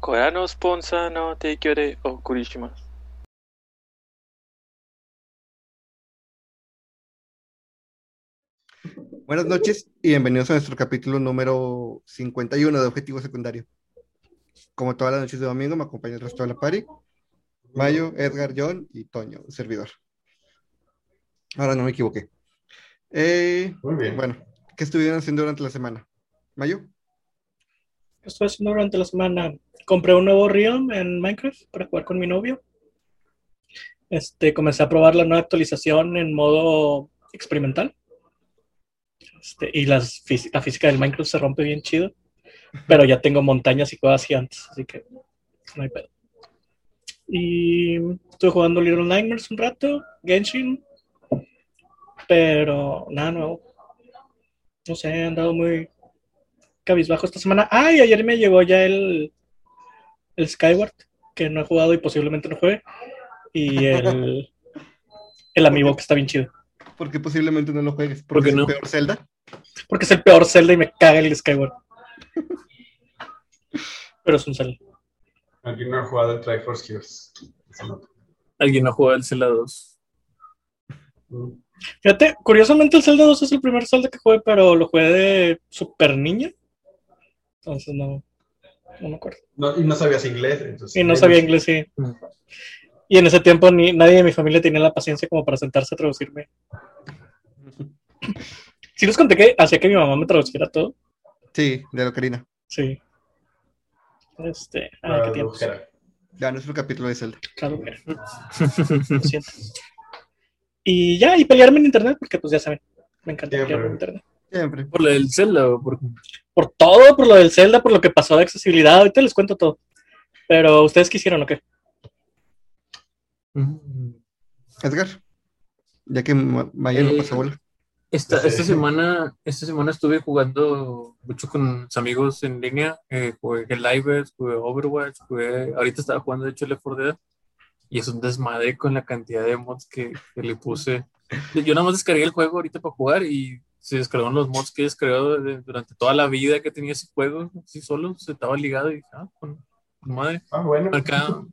これのスポンサーの提供でお送りします。Buenas noches y bienvenidos a nuestro capítulo número 51 de Objetivo Secundario. Como todas las noches de domingo, me acompaña el resto de la party. Mayo, Edgar, John y Toño, un servidor. Ahora no me equivoqué. Eh, Muy bien. bueno, ¿qué estuvieron haciendo durante la semana? Mayo, ¿Qué estoy haciendo durante la semana? Compré un nuevo Realm en Minecraft para jugar con mi novio. Este, comencé a probar la nueva actualización en modo experimental. Este, y las la física del Minecraft se rompe bien chido. Pero ya tengo montañas y cuevas gigantes, así que no hay pedo. Y estuve jugando Little Nightmares un rato, Genshin. Pero nada nuevo. No sé, he andado muy cabizbajo esta semana. Ah, y ayer me llegó ya el, el Skyward, que no he jugado y posiblemente no juegue. Y el, el amiibo que está bien chido. porque posiblemente no lo juegues. ¿Por Porque qué es no? el peor Zelda. Porque es el peor Zelda y me caga el Skyward. Pero es un Zelda. Alguien no ha jugado el Triforce Heroes. No. Alguien no juega el Zelda 2. Mm. Fíjate, curiosamente el Zelda 2 es el primer Zelda que jugué, pero lo jugué de super niño. Entonces no, no me acuerdo. No, y no sabías inglés. Entonces, Y no sabía inglés, sí. Mm. Y en ese tiempo ni, nadie de mi familia tenía la paciencia como para sentarse a traducirme. Sí les conté que hacía que mi mamá me traduciera todo. Sí, de la Ocarina. Sí. Este, ah, qué brujera. Ya, nuestro capítulo de Zelda. Claro, mira. Lo siento. Y ya, y pelearme en internet, porque pues ya saben, me encanta Siempre. pelearme en internet. Siempre. Por lo del Zelda, o por... Por todo, por lo del Zelda, por lo que pasó de accesibilidad, ahorita les cuento todo. Pero, ¿ustedes quisieron o qué? Mm. Edgar, ya que Ma- Mayo no Eh, pasa bola. Esta, Sí. esta semana, esta semana estuve jugando mucho con mis amigos en línea. Eh, jugué Livers, jugué Overwatch, jugué... Ahorita estaba jugando de hecho Left 4 Dead. Y es un desmadre con la cantidad de mods que, que le puse. Yo nada más descargué el juego ahorita para jugar y se descargaron los mods que he descargado de- durante toda la vida que tenía ese juego. Así solo, se estaba ligado y dije, ah, con, con madre. Ah, bueno. marcaba,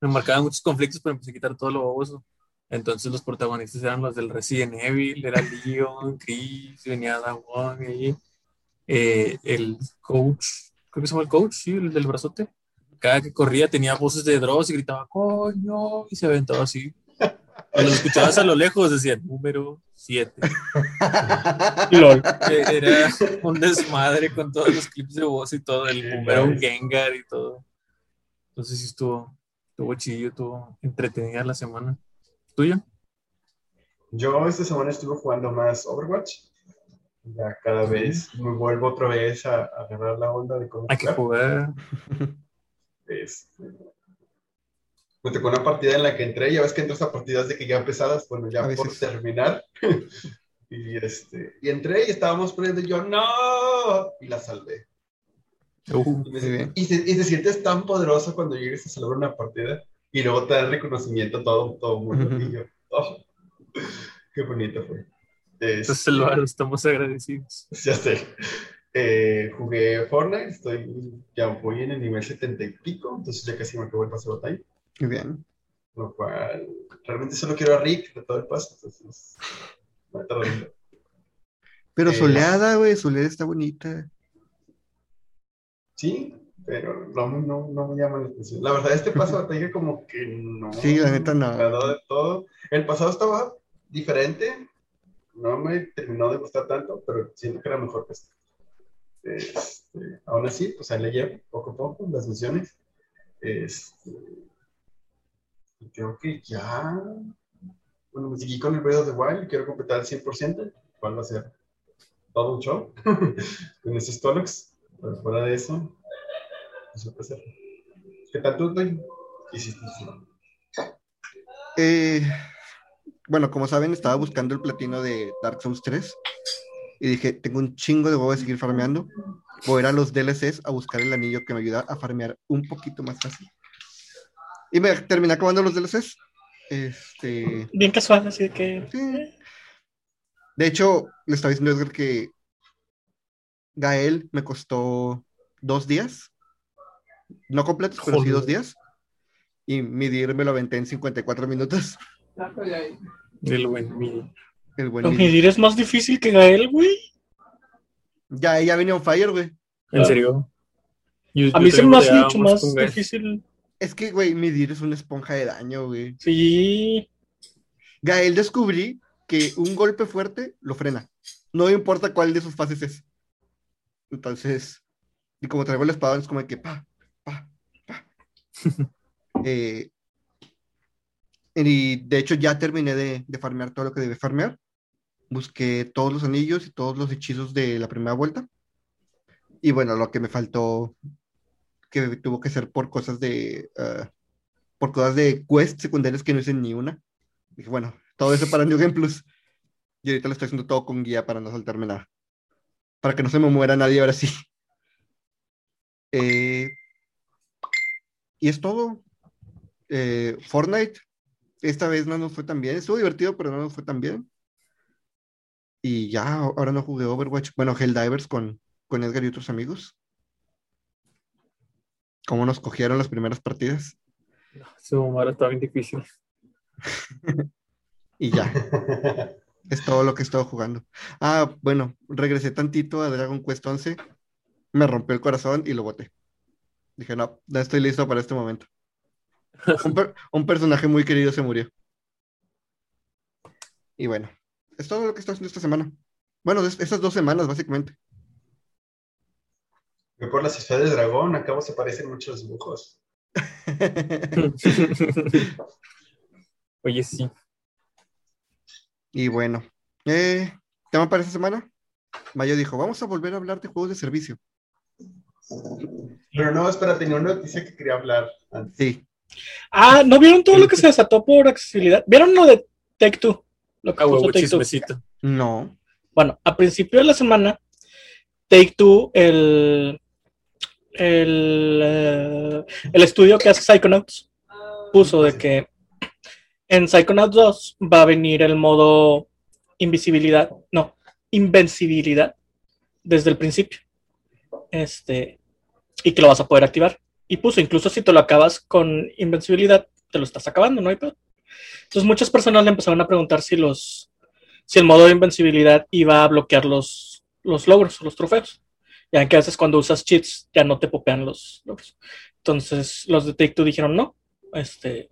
me marcaban muchos conflictos, pero empecé a quitar todo lo baboso. Entonces los protagonistas eran los del Resident Evil, era Leon, Chris, venía Dawn ahí, eh, el coach, creo que se llama el coach, sí, el del brazote. Cada que corría tenía voces de Dross y gritaba, coño, y se aventaba así. Cuando lo escuchabas a lo lejos decían, número 7. LOL. Era un desmadre con todos los clips de voz y todo, el número un Gengar y todo. Entonces sí estuvo, estuvo chillo, estuvo entretenida la semana. ¿Tuya? Yo esta semana estuve jugando más Overwatch. Ya cada vez me vuelvo otra vez a, a agarrar la onda de cómo Hay que jugar. jugar. Este, me tocó una partida en la que entré, ya ves que entras a partidas de que ya empezadas, bueno, A ya por terminar. y, este, y entré y estábamos poniendo y yo, ¡no! Y la salvé. Uh, Y, bien. y se, y te sientes tan poderoso cuando llegues a salvar una partida y luego te da el reconocimiento todo, todo el mundo. Y yo, ¡oh! ¡Qué bonito fue! entonces Este, estamos agradecidos. ya sé. Eh, jugué Fortnite, estoy, ya voy en el nivel 70 y pico, entonces ya casi me acabó el pase de batalla. Muy bien. Lo cual, realmente solo quiero a Rick de todo el paso, entonces me está doliendo. Pero Eh, soleada, güey, soleada está bonita. Sí, pero no, no, no me llama la atención. La verdad, este paso de batalla como que no. Sí, la neta no. de todo. El pasado estaba diferente, no me terminó de gustar tanto, pero siento que era mejor que este. Este, aún así, pues ahí le llevo poco a poco las misiones. Este, creo que ya. Bueno, me seguí con el Breath of the Wild, quiero completar al 100%, cuál va a ser todo un show con esos Tolox. Pero fuera de eso, eso puede ser. ¿Qué tal tú, Toy? ¿Qué hiciste? Eh, bueno, como saben, estaba buscando el platino de Dark Souls 3 y dije, tengo un chingo de huevo de seguir farmeando. Voy a ir a los DLCs a buscar el anillo que me ayuda a farmear un poquito más fácil. Y me terminé acabando los DLCs. Este, Bien casual, así de que. sí. De hecho, le estaba diciendo a Edgar que Gael me costó dos días No completos, pero sí dos días. Y Midir me lo aventé en 54 minutos. El buen Midi. El buen Midir. medir es más difícil que Gael, güey. Ya, ella venía on fire, güey. ¿En serio? Yo- A yo mí se me hace mucho más difícil. Es que, güey, Midir es una esponja de daño, güey. Sí. Gael descubrí que un golpe fuerte lo frena. No importa cuál de sus fases es. Entonces, y como traigo el espadón, es como que pa, pa, pa. Eh, y de hecho ya terminé de, de farmear todo lo que debe farmear. Busqué todos los anillos y todos los hechizos de la primera vuelta. Y bueno, lo que me faltó, que tuvo que ser por cosas de, ah, por cosas de quests secundarias que no hice ni una. Dije, bueno, todo eso para New Game Plus. Y ahorita lo estoy haciendo todo con guía para no saltarme nada. Para que no se me muera nadie ahora sí. Eh, y es todo. Eh, Fortnite, esta vez no nos fue tan bien. Estuvo divertido, pero no nos fue tan bien. Y ya, ahora no jugué Overwatch. Bueno, Helldivers con, con Edgar y otros amigos. ¿Cómo nos cogieron las primeras partidas? Su mamá estaba bien difícil. Y ya. Es todo lo que he estado jugando. Ah, bueno, regresé tantito a Dragon Quest 11. Me rompió el corazón y lo boté. Dije, no, no estoy listo para este momento. Un, per- un personaje muy querido se murió. Y bueno, es todo lo que estoy haciendo esta semana. Bueno, es- estas dos semanas, básicamente. Yo por las esferas de dragón, acá se parecen muchos dibujos. Oye, sí. y bueno, eh, tema para esta semana. Mayo dijo, vamos a volver a hablar de juegos de servicio. Pero no, espera, tenía una noticia que quería hablar antes. Sí, Ah, ¿no vieron todo lo que se desató por accesibilidad? ¿Vieron lo de Take Two? Lo que Ah, puso Take Two. no. Bueno, a principio de la semana, Take Two, el, el, eh, el estudio que hace Psychonauts, puso de que en Psychonauts 2 va a venir el modo invisibilidad, no, invencibilidad desde el principio. Este, y que lo vas a poder activar. Y puso, incluso si te lo acabas con invencibilidad, te lo estás acabando, no. Entonces muchas personas le empezaron a preguntar si los si el modo de invencibilidad iba a bloquear los, los logros, los trofeos. Ya que a veces cuando usas cheats ya no te popean los logros. Entonces los de Take Two dijeron no, este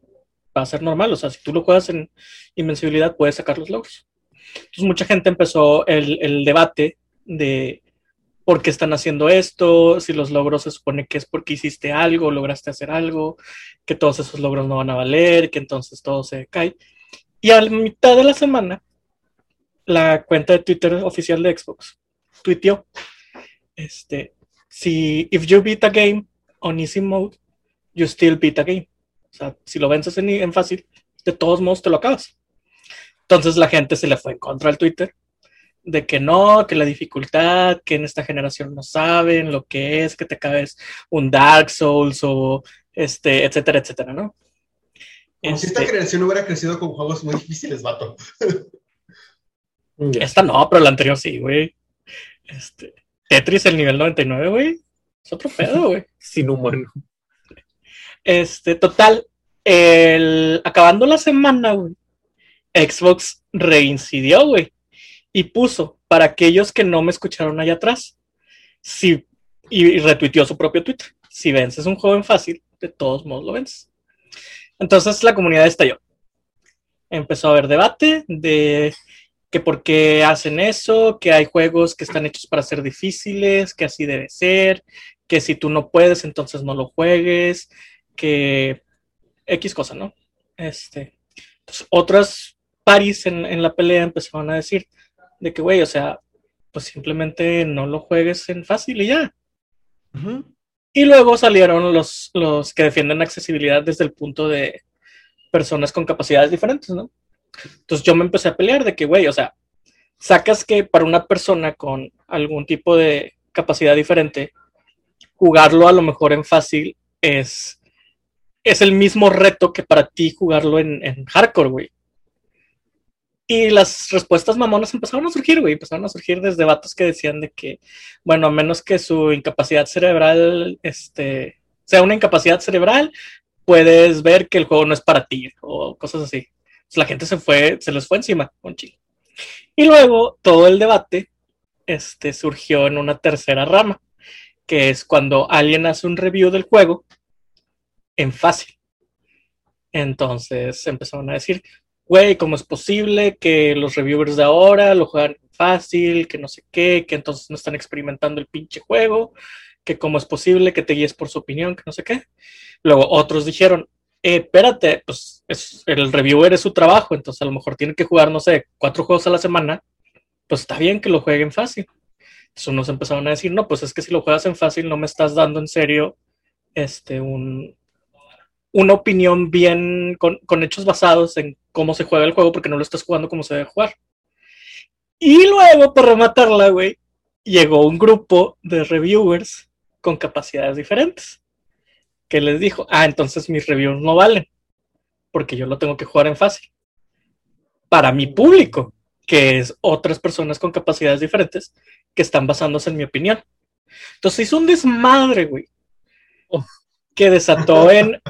va a ser normal. O sea, si tú lo juegas en invencibilidad puedes sacar los logros. Entonces mucha gente empezó el, el debate de por qué están haciendo esto, si los logros se supone que es porque hiciste algo, lograste hacer algo, que todos esos logros no van a valer, que entonces todo se cae. Y a la mitad de la semana, la cuenta de Twitter oficial de Xbox tuiteó, este, si if you beat a game on easy mode, you still beat a game. O sea, si lo vences en, en fácil, de todos modos te lo acabas. Entonces la gente se le fue en contra al Twitter de que no, que la dificultad, que en esta generación no saben lo que es, que te acabes un Dark Souls o este, etcétera, etcétera, ¿no? Como si esta Este, generación hubiera crecido con juegos muy difíciles, vato. Esta no, pero la anterior sí, güey. Este, Tetris, el nivel 99, güey. Es otro pedo, güey. Sin humano. Este, total, el, acabando la semana, güey, Xbox reincidió, güey, y puso para aquellos que no me escucharon allá atrás, si, y, y retuiteó su propio Twitter. Si vences un juego en fácil, de todos modos lo vences. Entonces la comunidad estalló. Empezó a haber debate de que por qué hacen eso, que hay juegos que están hechos para ser difíciles, que así debe ser, que si tú no puedes, entonces no lo juegues, que X cosa, ¿no? Este, pues, otras paris en, en la pelea empezaron a decir de que, güey, o sea, pues simplemente no lo juegues en fácil y ya. Y luego salieron los, los que defienden accesibilidad desde el punto de personas con capacidades diferentes, ¿no? Entonces yo me empecé a pelear de que, güey, o sea, sacas que para una persona con algún tipo de capacidad diferente, jugarlo a lo mejor en fácil es, es el mismo reto que para ti jugarlo en, hardcore, güey. Y las respuestas mamonas empezaron a surgir, güey. Empezaron a surgir desde vatos que decían de que, bueno, a menos que su incapacidad cerebral este, sea una incapacidad cerebral, puedes ver que el juego no es para ti o cosas así. La gente se fue, se les fue encima un chingo. Y luego todo el debate este, surgió en una tercera rama, que es cuando alguien hace un review del juego en fácil. Entonces empezaron a decir, güey, ¿cómo es posible que los reviewers de ahora lo juegan fácil, que no sé qué, que entonces no están experimentando el pinche juego, que cómo es posible que te guíes por su opinión, que no sé qué? Luego otros dijeron, eh, espérate, pues es, el reviewer es su trabajo, entonces a lo mejor tiene que jugar, no sé, cuatro juegos a la semana, pues está bien que lo jueguen fácil. Entonces unos empezaron a decir, no, pues es que si lo juegas en fácil no me estás dando en serio este, un, una opinión bien con, con, hechos basados en cómo se juega el juego porque no lo estás jugando como se debe jugar. Y luego, para rematarla, güey, llegó un grupo de reviewers con capacidades diferentes que les dijo, ah, entonces mis reviews no valen porque yo lo tengo que jugar en fácil. Para mi público, que es otras personas con capacidades diferentes que están basándose en mi opinión. Entonces hizo un desmadre, güey, que desató en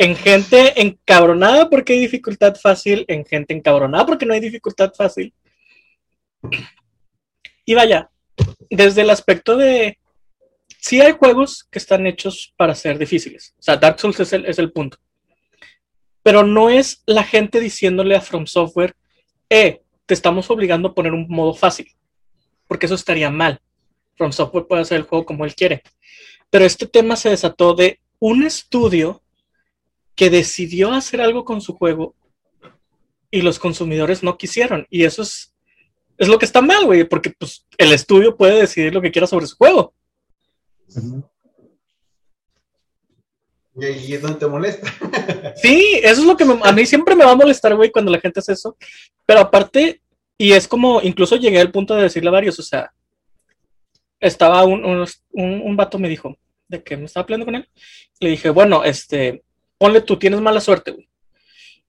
en gente encabronada porque hay dificultad fácil, en gente encabronada porque no hay dificultad fácil. Y vaya, desde el aspecto de, sí hay juegos que están hechos para ser difíciles. O sea, Dark Souls es el, es el punto. Pero no es la gente diciéndole a From Software, eh, te estamos obligando a poner un modo fácil. Porque eso estaría mal. From Software puede hacer el juego como él quiere. Pero este tema se desató de un estudio que decidió hacer algo con su juego y los consumidores no quisieron. Y eso es, es lo que está mal, güey, porque pues, el estudio puede decidir lo que quiera sobre su juego. Y ahí es donde te molesta. sí, eso es lo que a mí siempre me va a molestar, güey, cuando la gente hace eso. Pero aparte, y es como, incluso llegué al punto de decirle a varios, o sea, estaba un, un, un, un vato me dijo, de que me estaba peleando con él, le dije, bueno, este, ponle tú, tienes mala suerte, güey,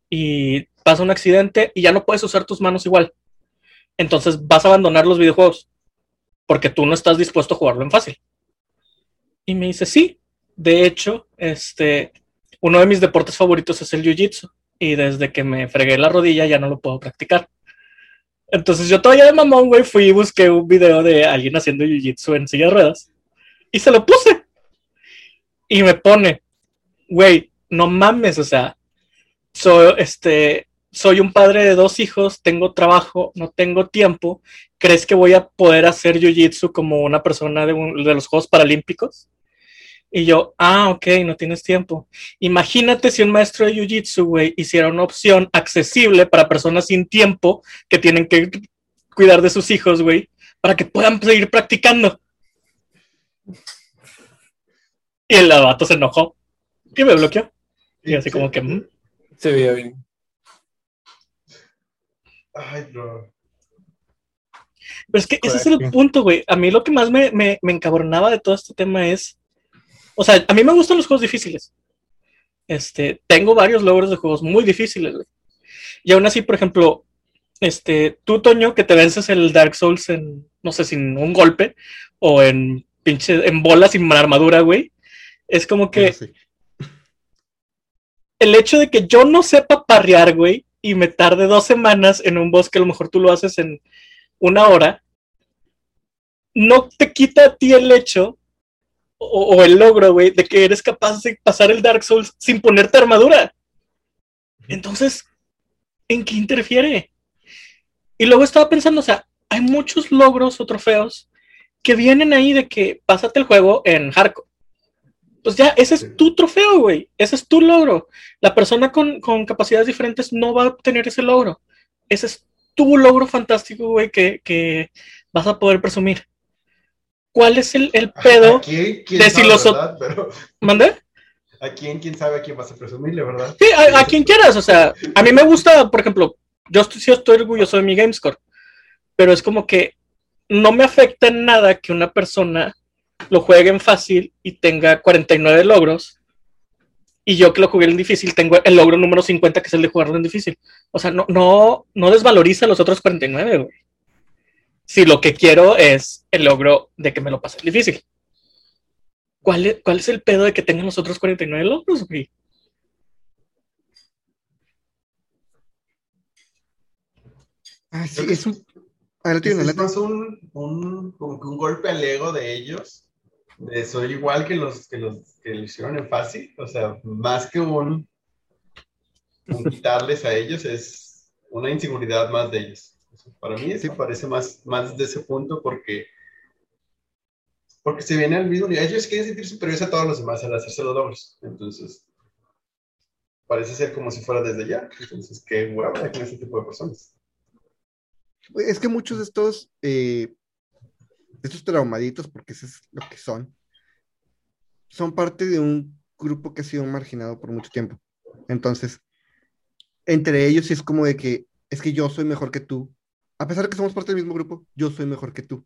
y pasa un accidente y ya no puedes usar tus manos igual. Entonces vas a abandonar los videojuegos porque tú no estás dispuesto a jugarlo en fácil. Y me dice, sí, de hecho, este, uno de mis deportes favoritos es el jiu-jitsu y desde que me fregué la rodilla ya no lo puedo practicar. Entonces yo todavía de mamón, güey, fui y busqué un video de alguien haciendo jiu-jitsu en silla de ruedas y se lo puse. Y me pone, güey, no mames, o sea, soy, este, soy un padre de dos hijos, tengo trabajo, no tengo tiempo. ¿Crees que voy a poder hacer jiu-jitsu como una persona de, de los Juegos Paralímpicos? Y yo, ah, ok, no tienes tiempo. Imagínate si un maestro de Jiu-Jitsu, güey, hiciera una opción accesible para personas sin tiempo que tienen que cuidar de sus hijos, güey, para que puedan seguir practicando. Y el vato se enojó y me bloqueó. Y así como que... "Mm". Se veía bien. Ay, bro. Pero es que ese es el punto, güey. A mí lo que más me, me, me encabronaba de todo este tema es... O sea, a mí me gustan los juegos difíciles. Este, tengo varios logros de juegos muy difíciles, güey. Y aún así, por ejemplo, este, tú, Toño, que te vences el Dark Souls en, no sé, sin un golpe, o en pinche, en bolas sin armadura, güey. Es como que sí. el hecho de que yo no sepa parrear, güey, y me tarde dos semanas en un bosque, a lo mejor tú lo haces en una hora, no te quita a ti el hecho o, o el logro, güey, de que eres capaz de pasar el Dark Souls sin ponerte armadura. Entonces, ¿en qué interfiere? Y luego estaba pensando, o sea, hay muchos logros o trofeos que vienen ahí de que pásate el juego en hardcore. Pues ya, ese es tu trofeo, güey. Ese es tu logro. La persona con, con capacidades diferentes no va a obtener ese logro. Ese es tu logro fantástico, güey, que, que vas a poder presumir. ¿Cuál es el, el pedo? ¿A quién? ¿Quién de si los? Pero ¿Mandé? ¿a quién? ¿Quién sabe a quién vas a presumirle, verdad? Sí, a, a quien quieras. O sea, a mí me gusta, por ejemplo, yo estoy, sí estoy orgulloso de mi GameScore, pero es como que no me afecta en nada que una persona lo juegue en fácil y tenga 49 logros y yo que lo jugué en difícil tengo el logro número 50 que es el de jugarlo en difícil. O sea, no, no, no desvaloriza los otros 49, güey. Si lo que quiero es el logro de que me lo pase difícil. ¿cuál es, ¿cuál es el pedo de que tengan los otros 49 logros, güey? Ah, sí, es un. Adelante, Es adelante. más un, un, como que un golpe al ego de ellos. De soy igual que los que los que lo hicieron en fácil. O sea, más que un, un quitarles a ellos, es una inseguridad más de ellos. Para mí Sí. parece más, más de ese punto porque, porque se viene al mismo nivel. Ellos quieren sentir superiores a todos los demás al hacerse los logros. Entonces, parece ser como si fuera desde ya. Entonces, qué huevo con ese tipo de personas. Es que muchos de estos, eh, estos traumaditos, porque eso es lo que son, son parte de un grupo que ha sido marginado por mucho tiempo. Entonces, entre ellos sí es como de que, es que yo soy mejor que tú. A pesar de que somos parte del mismo grupo, yo soy mejor que tú.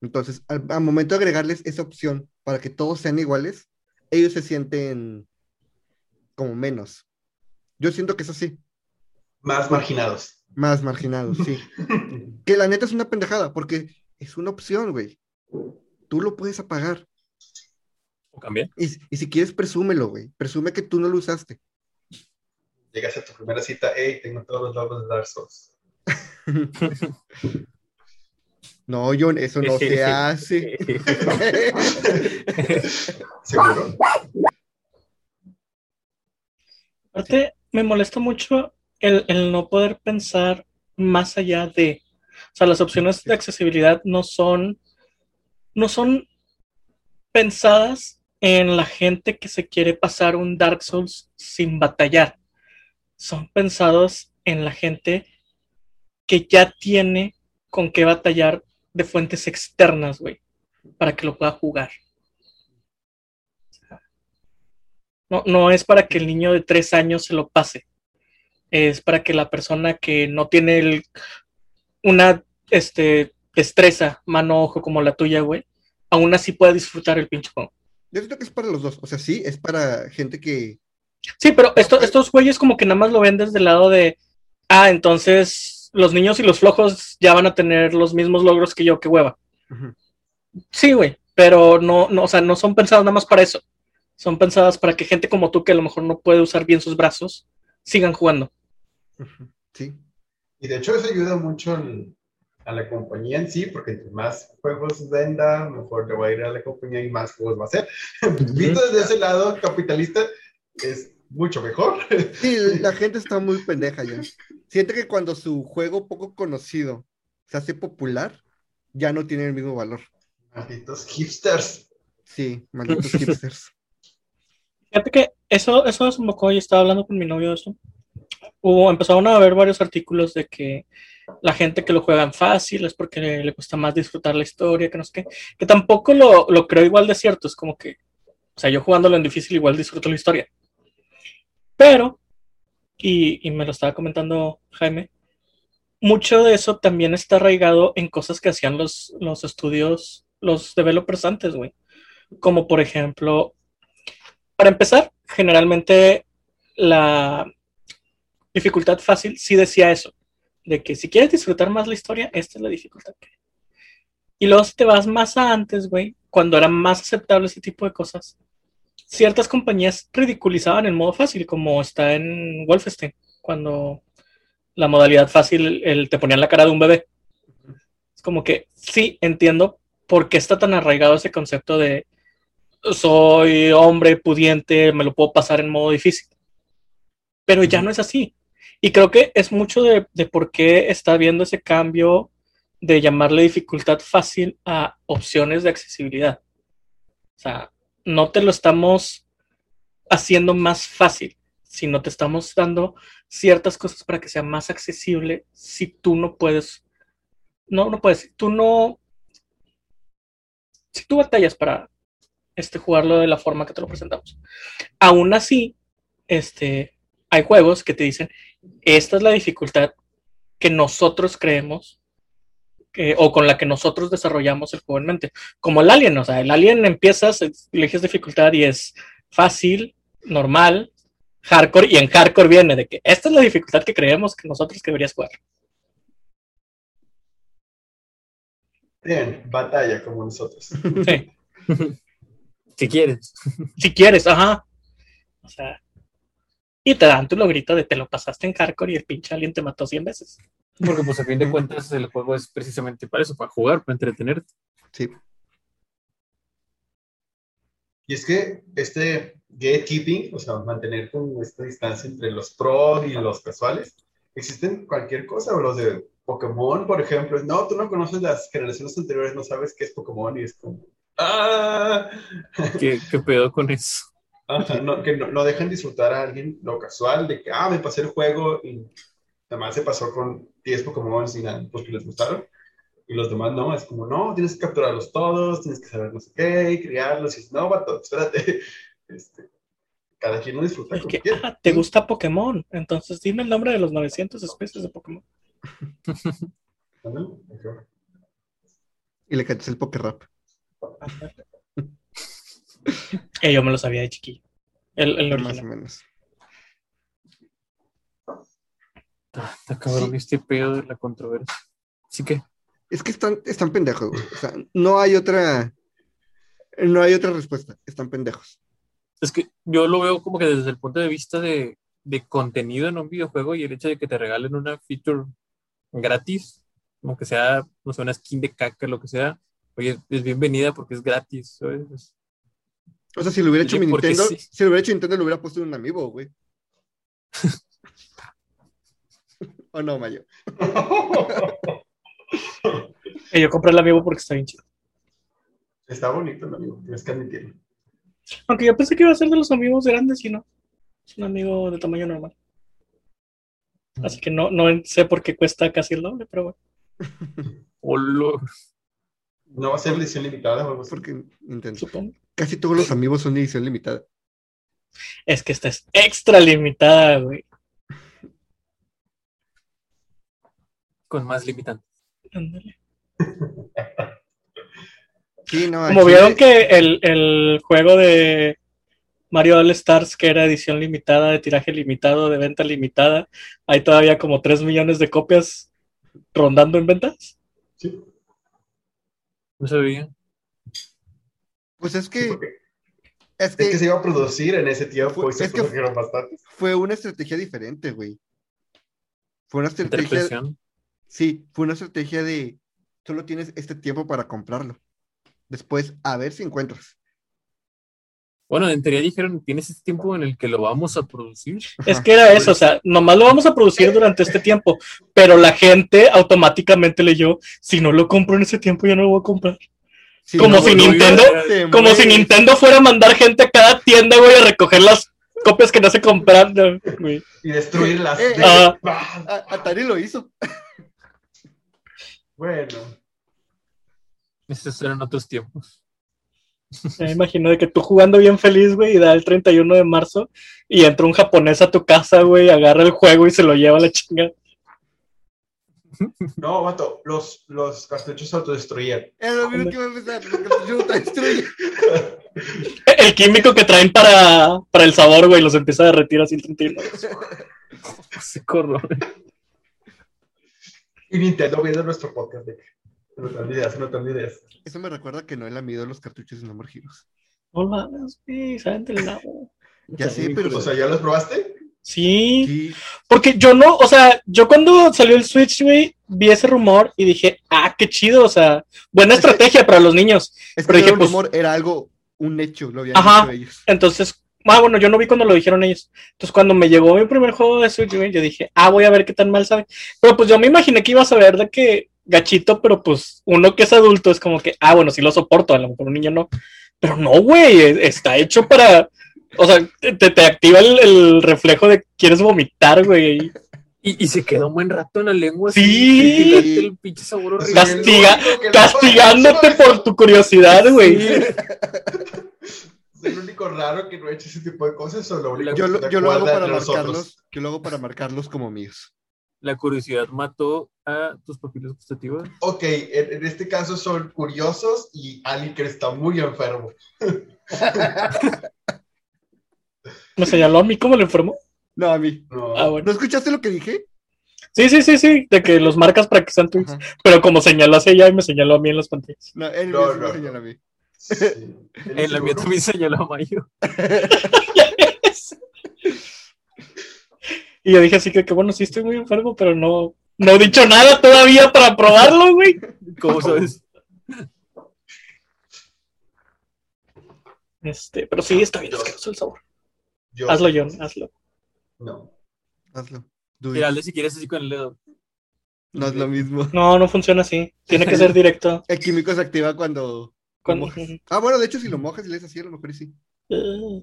Entonces, al, al momento de agregarles esa opción para que todos sean iguales, ellos se sienten como menos. Yo siento que es así. Más marginados. Más marginados, sí. Que la neta es una pendejada, porque es una opción, güey. Tú lo puedes apagar. ¿O cambiar? Y, y si quieres, presúmelo, güey. Presume que tú no lo usaste. Llegas a tu primera cita, hey, tengo todos los logos de Dark Souls. No, John, eso no se hace. ¿Seguro? Aparte, me molesta mucho el, el no poder pensar más allá de. O sea, las opciones de accesibilidad no son. No son pensadas en la gente que se quiere pasar un Dark Souls sin batallar. Son pensados en la gente que ya tiene con qué batallar de fuentes externas, güey, para que lo pueda jugar. No, no es para que el niño de tres años se lo pase. Es para que la persona que no tiene el- una este, destreza, mano, ojo como la tuya, güey, aún así pueda disfrutar el pinche juego. Yo siento que es para los dos. O sea, sí, es para gente que. Sí, pero esto- estos güeyes como que nada más lo ven desde el lado de, ah, entonces los niños y los flojos ya van a tener los mismos logros que yo, que hueva. Sí, güey, pero no, no, o sea, no son pensadas nada más para eso. Son pensadas para que gente como tú, que a lo mejor no puede usar bien sus brazos, sigan jugando. Sí. Y de hecho eso ayuda mucho a la compañía en sí, porque entre más juegos venda, mejor le va a ir a la compañía y más juegos va a hacer. Visto desde ese lado capitalista, es mucho mejor. Sí, la gente está muy pendeja ya. Siente que cuando su juego poco conocido se hace popular, ya no tiene el mismo valor. Malditos hipsters. Sí, malditos hipsters. Fíjate que eso, eso desembocó y estaba hablando con mi novio de eso. Hubo, empezaron a haber varios artículos de que la gente que lo juegan fácil es porque le, le cuesta más disfrutar la historia, que no sé qué. Que tampoco lo, lo creo igual de cierto. Es como que, o sea, yo jugándolo en difícil igual disfruto la historia. Pero, y, me lo estaba comentando Jaime, mucho de eso también está arraigado en cosas que hacían los, los estudios, los developers antes, güey. Como por ejemplo, para empezar, generalmente la dificultad fácil sí decía eso, de que si quieres disfrutar más la historia, esta es la dificultad. Y luego si te vas más a antes, güey, cuando era más aceptable ese tipo de cosas, ciertas compañías ridiculizaban el modo fácil, como está en Wolfenstein, cuando la modalidad fácil el, te ponían la cara de un bebé. Es como que sí, entiendo por qué está tan arraigado ese concepto de soy hombre pudiente, me lo puedo pasar en modo difícil. Pero ya no es así. Y creo que es mucho de, de por qué está habiendo ese cambio de llamarle dificultad fácil a opciones de accesibilidad. O sea, no te lo estamos haciendo más fácil, sino te estamos dando ciertas cosas para que sea más accesible si tú no puedes, no, no puedes, tú no, si tú batallas para este, jugarlo de la forma que te lo presentamos. Aún así, este, hay juegos que te dicen, esta es la dificultad que nosotros creemos que, o con la que nosotros desarrollamos el juego en mente. Como el Alien, o sea, el Alien empiezas, eliges dificultad y es fácil, normal, hardcore, y en hardcore viene de que esta es la dificultad que creemos que nosotros que deberías jugar. Bien, batalla como nosotros. Sí. Si quieres. Si quieres, ajá. O sea. Y te dan tu logrito de te lo pasaste en hardcore y el pinche alien te mató 100 veces. Porque pues a fin de cuentas el juego es precisamente para eso, para jugar, para entretenerte. Sí. Y es que este gatekeeping, o sea, mantener como esta distancia entre los pros y los casuales, existen cualquier cosa, o los de Pokémon, por ejemplo. No, tú no conoces las generaciones anteriores, no sabes qué es Pokémon y es como. ¡Ah! ¿Qué, qué pedo con eso? Ajá, no, que no, no dejan disfrutar a alguien lo casual de que, ah, me pasé el juego y además se pasó con 10 Pokémon y nada, porque les gustaron. Y los demás no, es como, no, tienes que capturarlos todos, tienes que saber no sé qué, criarlos. Y es, no, vato, espérate. Este, cada quien lo disfruta como que, ah, te gusta Pokémon. Entonces dime el nombre de los 900 especies de Pokémon. Y le cantas el poker rap. Eh, yo me lo sabía de chiquillo. El, el Más o original. menos. Está, está cabrón este pedo de la controversia. Así que, Es que están, están pendejos, güey. O sea, no hay otra. No hay otra respuesta. Están pendejos. es que yo lo veo como que desde el punto de vista de, de contenido en un videojuego y el hecho de que te regalen una feature gratis, como que sea, no sé, una skin de caca, lo que sea, oye, es bienvenida porque es gratis, ¿sabes? Es- O sea, si lo hubiera hecho Oye, mi ¿por qué Nintendo, sí? si lo hubiera hecho Nintendo, lo hubiera puesto en un amiibo, güey. ¿O no, Mayo? Eh, yo compré el amigo porque está bien chido. Está bonito el amigo, tienes que admitirlo. Aunque yo pensé que iba a ser de los amigos grandes y no. Es un amigo de tamaño normal. Así que no, no sé por qué cuesta casi el doble, pero bueno, Olo. No va a ser edición limitada o así. Porque Nintendo. supongo. Casi todos los amigos son edición limitada. Es que esta es extra limitada, güey. Con más limitantes. Sí, no, Como aquí- vieron que el, el juego de Mario All Stars, que era edición limitada, de tiraje limitado, de venta limitada, hay todavía como 3 millones de copias rondando en ventas. Sí, No sabía. Pues es que, es es que se iba a producir en ese tiempo y se Es que- fue una estrategia diferente, güey. Fue una estrategia. Sí, fue una estrategia de solo tienes este tiempo para comprarlo. Después, a ver si encuentras. Bueno, en teoría dijeron, tienes este tiempo en el que lo vamos a producir. Es que era eso, o sea, nomás lo vamos a producir durante este tiempo, pero la gente automáticamente leyó, si no lo compro en ese tiempo, yo no lo voy a comprar. Sí, Como no, si no, Nintendo- te Como si. Nintendo fuera a mandar gente a cada tienda, güey, a recoger las copias que no se compraron, güey. Y destruirlas. Eh, De- ah. ¡Bah! A- Atari lo hizo. Bueno, Esos eran otros tiempos. Me imagino de que tú jugando bien feliz, güey, y da el 31 de marzo y entra un japonés a tu casa, güey, agarra el juego y se lo lleva a la chinga. no, vato, los, los cartuchos se autodestruían. Era lo mismo que iba a pensar. porque el químico que traen para, para el sabor, güey, los empieza a derretir así el 31. Se corro. Y Nintendo viendo nuestro podcast de dan ideas, se nos dan ideas. Eso me recuerda que no he lamido los cartuchos de No More Heroes. No mames, güey, saben del lado. Ya sé, pero. O sea, ¿ya los probaste? Sí, sí, porque yo no, o sea, yo cuando salió el Switch, güey, vi ese rumor y dije, ah, qué chido, o sea, buena Es que- estrategia para los niños. es Pero que dije, el pues- rumor era algo, un hecho, lo habían Ajá. dicho ellos. Entonces, ah, bueno, yo no vi cuando lo dijeron ellos. Entonces, cuando me llegó mi primer juego de Switch, yo dije, ah, voy a ver qué tan mal sabe. Pero pues yo me imaginé que iba a saber de que gachito, pero pues uno que es adulto es como que, ah, bueno, sí lo soporto, a lo mejor un niño no. Pero no, güey, e- está hecho para, o sea, te, te activa el, el reflejo de quieres vomitar, güey. Y, y se quedó un buen rato en la lengua. Sí. así, el pinche sabor horrible. Castiga- Castigándote por tu curiosidad, güey. Único raro que no ha hecho ese tipo de cosas. O lo único Yo, que lo- yo lo hago para marcarlos, yo lo hago para marcarlos como míos. La curiosidad mató a tus papilas gustativas. Ok, en, en este caso son curiosos y alguien que está muy enfermo. Me señaló a mí como le enfermo. No, a mí. No. Ah, bueno. ¿No escuchaste lo que dije? Sí, sí, sí, sí, de que los marcas para que sean tweets. Ajá. Pero como señaló hacia allá y me señaló a mí en las pantallas. No, él No, mismo no, me señaló a mí. Sí. En la mía también señaló a Mayo. Y yo dije así que, que bueno, sí estoy muy enfermo, pero no, no he dicho nada todavía para probarlo, güey. ¿Cómo sabes? Este, pero sí, está bien asqueroso el sabor. Yo- Hazlo, John, hazlo. No. Hazlo. Tírale si quieres así con el dedo. No es lo mismo. No, no funciona así. Tiene que ser directo. El químico se activa cuando. Mojas. Ah, bueno, de hecho, si lo mojas y le así, a lo mejor sí. Uh,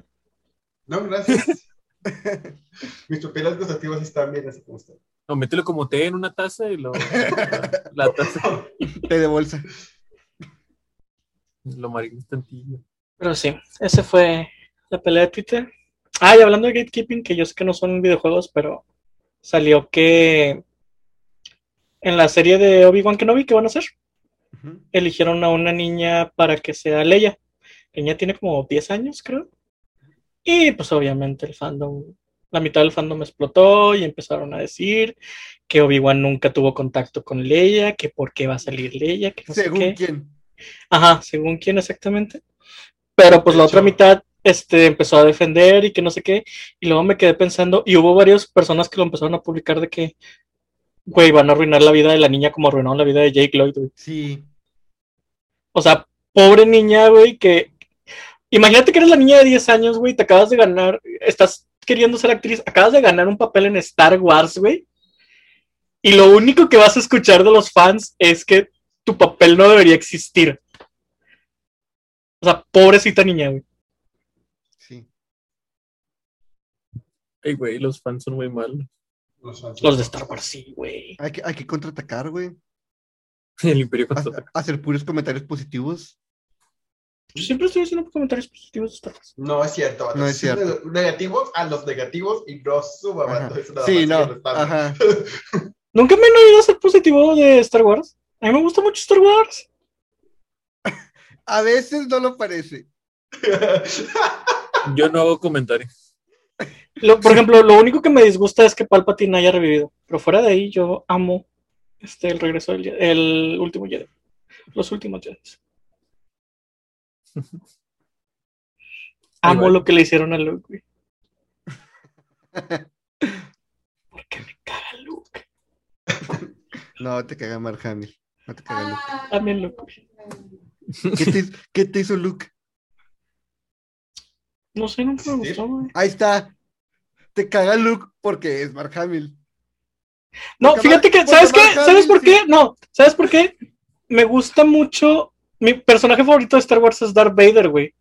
No, gracias. Mis pupilas gustativas están bien así como están. No, mételo como té en una taza y lo. La taza Té de bolsa. lo marinas tantillo. Pero sí, ese fue la pelea de Twitter. Ah, y hablando de gatekeeping, que yo sé que no son videojuegos, pero salió que en la serie de Obi-Wan Kenobi que van a hacer, Eligieron a una niña para que sea Leia. La niña tiene como 10 años, creo. Y pues obviamente el fandom, la mitad del fandom explotó y empezaron a decir que Obi-Wan nunca tuvo contacto con Leia, que por qué va a salir Leia, que no sé Según qué. quién. Ajá, según quién exactamente. Pero pues la otra mitad este, empezó a defender y que no sé qué. Y luego me quedé pensando, y hubo varias personas que lo empezaron a publicar de que, güey, van a arruinar la vida de la niña como arruinaron la vida de Jake Lloyd, güey. Sí. O sea, pobre niña, güey, que... Imagínate que eres la niña de 10 años, güey, te acabas de ganar, estás queriendo ser actriz, acabas de ganar un papel en Star Wars, güey. Y lo único que vas a escuchar de los fans es que tu papel no debería existir. O sea, pobrecita niña, güey. Sí. Ey, güey, los fans son muy malos. Los, de Star Wars, sí, güey. Hay que, hay que contraatacar, güey. El Imperio Ha- contra Hacer puros comentarios positivos. Yo siempre estoy haciendo comentarios positivos de Star Wars. No es cierto. No es cierto. Neg- Negativos a los negativos y no suba, Ajá. vato. Eso nada Sí, más no. Ajá. Nunca me han oído ser positivo de Star Wars. A mí me gusta mucho Star Wars. A veces no lo parece. Yo no hago comentarios. Lo- por ejemplo, lo único que me disgusta es que Palpatine haya revivido. Pero fuera de ahí, yo amo este, el regreso del el último Jedi. Los últimos Jedi. Amo lo que le hicieron a Luke, güey. Porque me caga Luke. No, te caga Mark Hamill. No te caga Luke. También Luke, güey. ¿Qué te, qué te hizo Luke? No sé, nunca me gustó, güey. Ahí está. Te caga Luke porque es Mark Hamill. No, Porque fíjate que, ¿sabes qué? ¿Sabes por sí- qué? No, ¿sabes por qué? Me gusta mucho. Mi personaje favorito de Star Wars es Darth Vader, güey.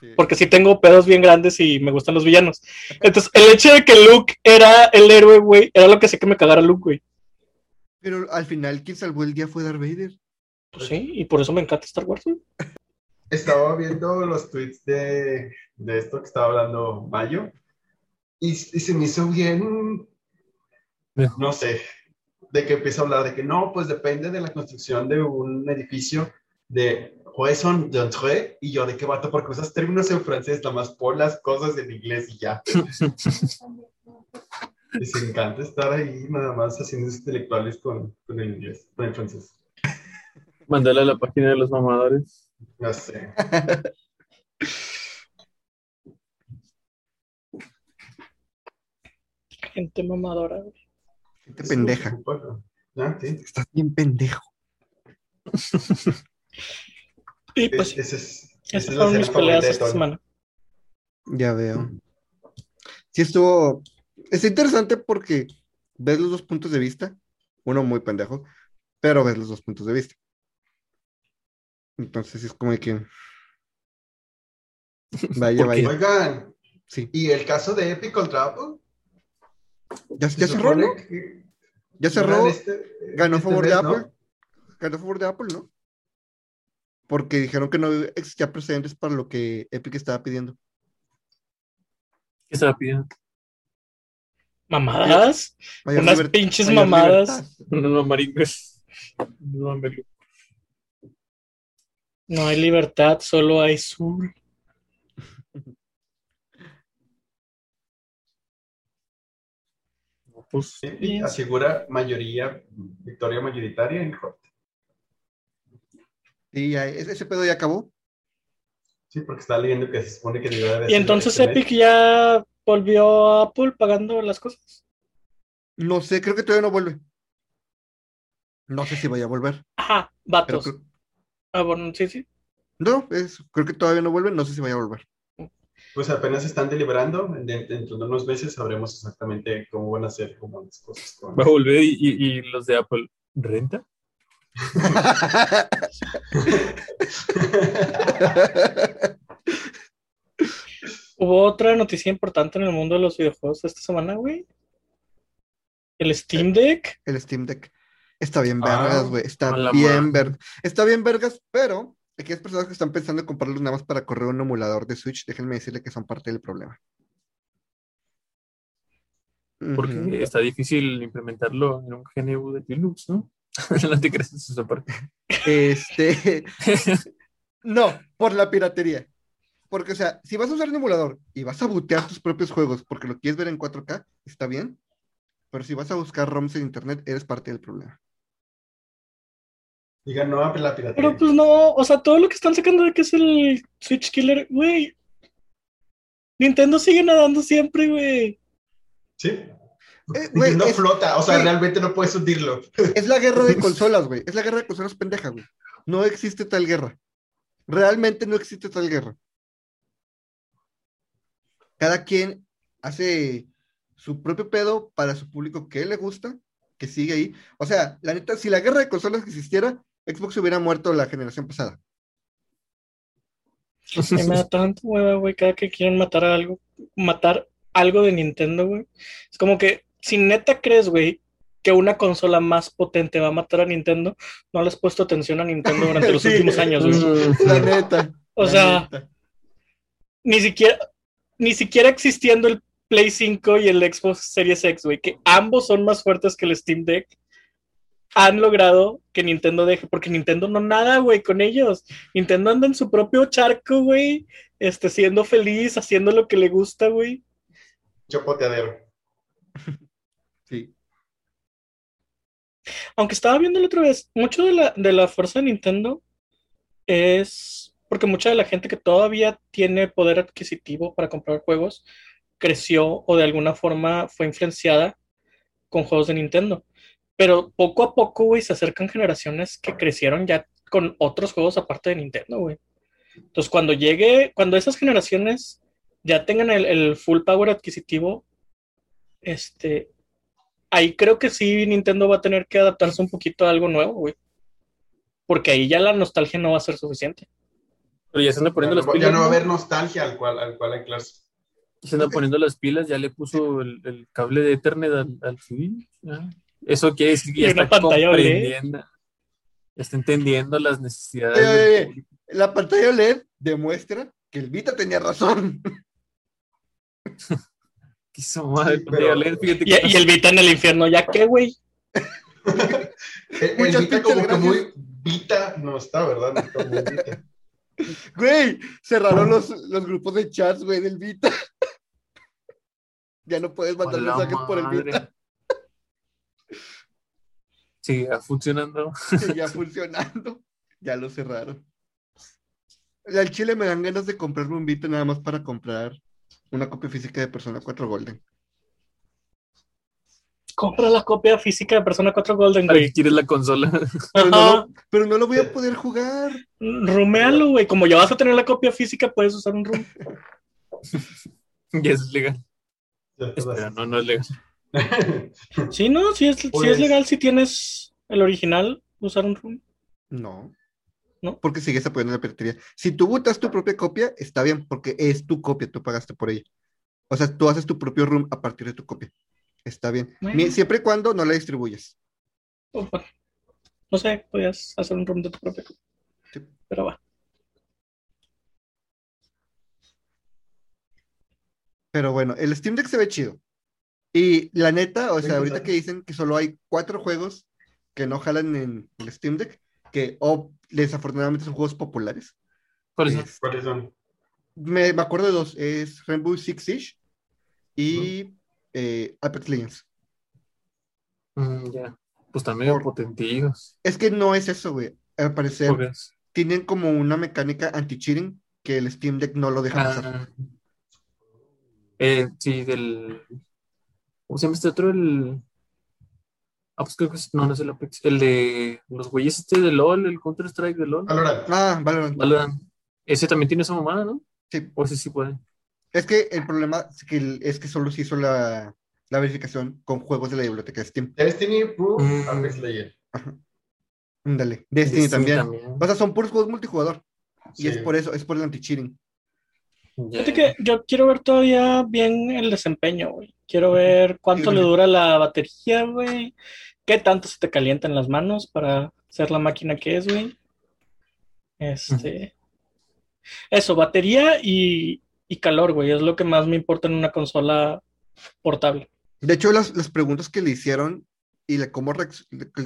Sí. Porque sí tengo pedos bien grandes y me gustan los villanos. Entonces, el hecho de que Luke era el héroe, güey, era lo que hacía que me cagara Luke, güey. Pero al final, quien salvó el día fue Darth Vader. Pues sí, y por eso me encanta Star Wars, güey. Estaba viendo los tweets de, de esto que estaba hablando Mayo y, y se me hizo bien, no sé, de que empieza a hablar de que no, pues depende de la construcción de un edificio de raison d'entrée y yo de qué vato porque usas términos en francés, nada más pon las cosas en inglés y ya. Les encanta estar ahí nada más haciendo intelectuales con, con el inglés, con el francés. Mándale a la página de los mamadores. No sé. Gente mamadora, güey. Gente pendeja. Ah, sí. Estás bien pendejo. Y pues es, esas es la fueron mis peleas de esta semana. Ya veo. Sí estuvo... Es interesante porque ves los dos puntos de vista. Uno muy pendejo, pero ves los dos puntos de vista. Entonces es como que... Vaya, vaya. Oigan, Sí. ¿y el caso de Epic contra Apple? Ya, cerró, ¿no? que- Ya ¿no cerró. era este- Ganó a este favor de ¿no? Apple. Ganó a favor de Apple, ¿no? Porque dijeron que no existía precedentes para lo que Epic estaba pidiendo. ¿Qué estaba pidiendo? Mamadas. Mayor Unas pinches mamadas. libertad. No, maringas. No, No hay libertad, solo hay sur. Pues, Bien. asegura mayoría, victoria mayoritaria en corte. Sí, ya, ese, ese pedo ya acabó. Sí, porque estaba leyendo que se supone que debería de Y entonces. Epic ya volvió a Apple pagando las cosas. No sé, creo que todavía no vuelve. No sé si vaya a volver. Ajá, vatos. creo- Ah, bueno, sí, sí. no, es, creo que todavía no vuelve. No sé si vaya a volver. Pues apenas están deliberando. de- Dentro de unos meses sabremos exactamente cómo van a ser como las cosas. con- Va a volver y, y- y los de Apple, ¿renta? Hubo otra noticia importante en el mundo de los videojuegos esta semana, güey. El Steam Deck. El Steam Deck. Está bien Ah, vergas, güey. Está bien vergas. Está bien vergas, pero aquellas personas que están pensando en comprarlos nada más para correr un emulador de Switch, déjenme decirle que son parte del problema. Porque está difícil implementarlo en un GNU de Linux, ¿no? no te crees esa parte. Este. No, por la piratería. Porque, o sea, si vas a usar un emulador y vas a bootear tus propios juegos porque lo quieres ver en 4K, está bien. Pero si vas a buscar ROMs en internet, eres parte del problema. Digan no a la piratería. Pero pues no, o sea, todo lo que están sacando de que es el Switch Killer, güey. Nintendo sigue nadando siempre, güey. Sí. Eh, güey, Nintendo es- flota, o sea, güey. realmente no puedes hundirlo. Es la guerra de consolas, güey. Es la guerra de consolas pendeja, güey. No existe tal guerra. Realmente no existe tal guerra. Cada quien hace su propio pedo para su público que le gusta, que sigue ahí. O sea, la neta, si la guerra de consolas existiera, Xbox hubiera muerto la generación pasada. Me da tanta hueva, güey, cada que quieren matar a algo, matar algo de Nintendo, güey. Es como que, si neta crees, güey, que una consola más potente va a matar a Nintendo, no le has puesto atención a Nintendo durante los Sí. últimos años, güey. La neta. O la sea, neta. ni siquiera, ni siquiera existiendo el Play 5 y el Xbox Series X, güey, que ambos son más fuertes que el Steam Deck, han logrado que Nintendo deje, porque Nintendo no nada, güey, con ellos. Nintendo anda en su propio charco, güey, este, siendo feliz, haciendo lo que le gusta, güey. Chopoteadero. Sí. Aunque estaba viendo la otra vez, mucho de la, de la fuerza de Nintendo es porque mucha de la gente que todavía tiene poder adquisitivo para comprar juegos creció o de alguna forma fue influenciada con juegos de Nintendo. Pero poco a poco, güey, se acercan generaciones que crecieron ya con otros juegos aparte de Nintendo, güey. Entonces, cuando llegue, cuando esas generaciones ya tengan el, el full power adquisitivo, este, ahí creo que sí Nintendo va a tener que adaptarse un poquito a algo nuevo, güey. Porque ahí ya la nostalgia no va a ser suficiente. Pero ya se andan Ya poniendo no, las va- pilas. ya no va a ¿no? haber nostalgia al cual, al cual anclarse. Se andan poniendo las pilas, ya le puso el, el cable de Ethernet al, al Switch, ya. Eso quiere decir que ya está pantalla comprendiendo, ya está entendiendo las necesidades Oye, oye. La pantalla OLED demuestra que el Vita tenía razón. Qué su madre, Sí, pantalla pero- OLED, fíjate Y, que- y el Vita en el infierno, ¿ya qué, güey? El, Vita como que gracias. muy Vita no está, ¿verdad? No está muy Vita. Güey, cerraron los, los grupos de chats, güey, del Vita. Ya no puedes mandar mensajes por el. Vita. Sigue funcionando. Ya funcionando. Ya lo cerraron. Al chile me dan ganas de comprarme un Vita nada más para comprar una copia física de Persona 4 Golden. Compra la copia física de Persona 4 Golden, ¿Para güey. quieres la consola? Pero no, lo, pero no lo voy a poder jugar. Ruméalo, güey. Como ya vas a tener la copia física, puedes usar un room. ya es legal. Espera, no, no es legal. Sí, no, sí es, Pues- es legal si tienes el original, usar un room. No. ¿No? Porque sigues apoyando la piratería. Si tú botas tu propia copia, está bien, porque es tu copia, tú pagaste por ella. O sea, tú haces tu propio room a partir de tu copia. Está bien. Bueno. Siempre y cuando no la distribuyes. Opa. No sé, podías hacer un room de tu propia copia. Sí. Pero va. Pero bueno, el Steam Deck se ve chido. Y la neta, o sea, ahorita que dicen que solo hay cuatro juegos que no jalan en el Steam Deck, que o desafortunadamente son juegos populares. ¿Cuál es? Es- ¿Cuáles son? me, me acuerdo de dos, es Rainbow Six Siege y eh, Apex Legends. Mm, ya. Pues también Por- potentillos. Es que no es eso, güey. Al parecer tienen como una mecánica anti-cheating que el Steam Deck no lo deja pasar. Ah. Eh, sí, del. ¿Cómo se llama este otro? El. Ah, pues creo que es. No, no es el Apex. El de los güeyes este de LOL, el Counter-Strike de LOL. Valorant. Ah, Valorant. Valorant. Ese también tiene esa mamada, ¿no? Sí. O ese sí puede. Es que el problema es que, el- es que solo se hizo la, la verificación con juegos de la biblioteca de Steam. Destiny, Proof, Mm. Apex Legends. Dale. Destiny, Destiny también. O sea, son puros juegos multijugador. Y es por eso, es por el anti-cheating. Ya. Fíjate que yo quiero ver todavía bien el desempeño, güey. Quiero ver cuánto le dura la batería, güey. Qué tanto se te calientan las manos para ser la máquina que es, güey. Este. Eso, batería y, y calor, güey. Es lo que más me importa en una consola portable. De hecho, las, las preguntas que le hicieron y le cómo,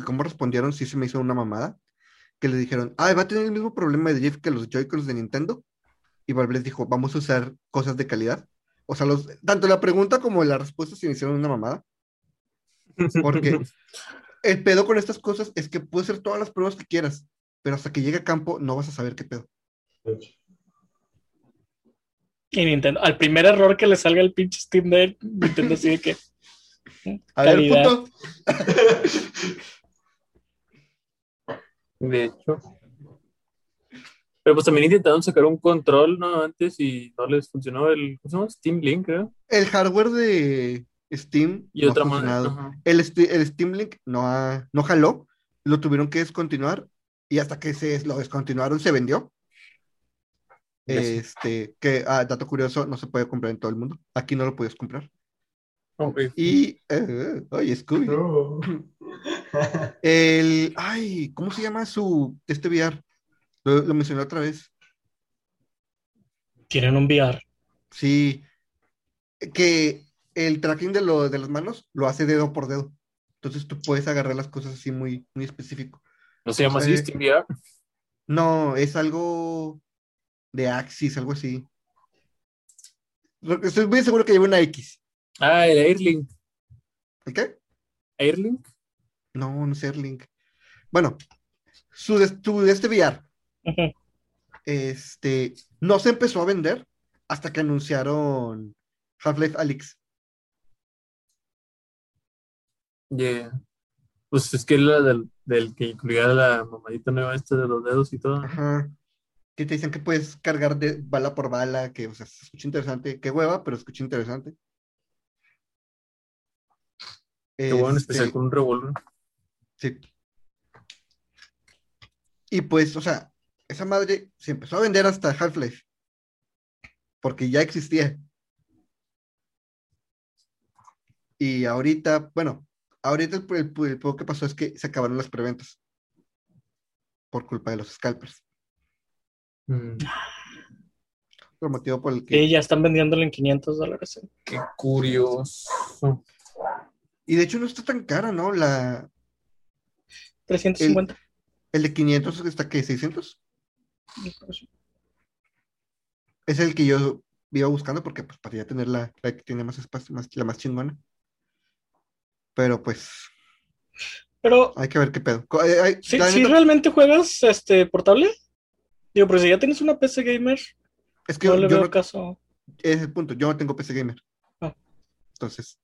cómo respondieron sí se me hizo una mamada. Que le dijeron, ah, va a tener el mismo problema de drift que los Joy-Cons de Nintendo. Y Valve les dijo, vamos a usar cosas de calidad. O sea, los, tanto la pregunta como la respuesta se me hicieron una mamada. Porque el pedo con estas cosas es que puedes hacer todas las pruebas que quieras, pero hasta que llegue a campo no vas a saber qué pedo. De. Y Nintendo, al primer error que le salga el pinche Steam Deck, Nintendo así de que. A ver. De hecho. Pero pues también intentaron sacar un control, ¿no? Antes y no les funcionó el. ¿Cómo se llama? Steam Link, creo. El hardware de Steam Y no otra ajá. El, el Steam Link no, ha- no jaló, lo tuvieron que descontinuar y hasta que se lo descontinuaron se vendió. Este, que, ah, dato curioso, no se puede comprar en todo el mundo. Aquí no lo puedes comprar. Ok. Y, eh, oye, Scooby. No. El, ay, ¿cómo se llama su, este VR? Lo, lo mencioné otra vez. Tienen un VR. Sí, que el tracking de, lo, de las manos lo hace dedo por dedo. Entonces tú puedes agarrar las cosas así muy, muy específico. ¿No se llama así Eh, Steam VR? No, es algo de Axis, algo así. Estoy muy seguro que lleva una X. Ah, el Airlink. ¿El qué? Airlink. No, no sé, Airlink. Bueno, su, de- su de este VR, Este, no se empezó a vender hasta que anunciaron Half-Life Alyx. Yeah. Pues es que la del, del que incluía la mamadita nueva esta de los dedos y todo. Ajá. Que te dicen que puedes cargar de bala por bala, que, o sea, se escucha interesante. Qué hueva, pero escucha interesante. Qué bueno, Este, especial con un revólver. Sí. Y pues, o sea, esa madre se empezó a vender hasta Half-Life. Porque ya existía. Y ahorita, bueno, ahorita el, el, el poco que pasó es que se acabaron las preventas. Por culpa de los scalpers. Mm, Por motivo por el que. Sí, ya están vendiéndolo en 500 dólares. ¿eh? qué curioso. Y de hecho no está tan cara, ¿no? La, 350. el de 500 está que 600. Es el que yo iba buscando porque pues para ya tener la, la que tiene más espacio, más, la más chingona. Pero pues Pero, hay que ver qué pedo. Eh, hay- ¿sí, la sí neta, realmente juegas este portable? Digo, pero si ya tienes una PC gamer, es que no yo, le yo veo no, caso. es el punto, yo no tengo PC gamer. Ah. Entonces,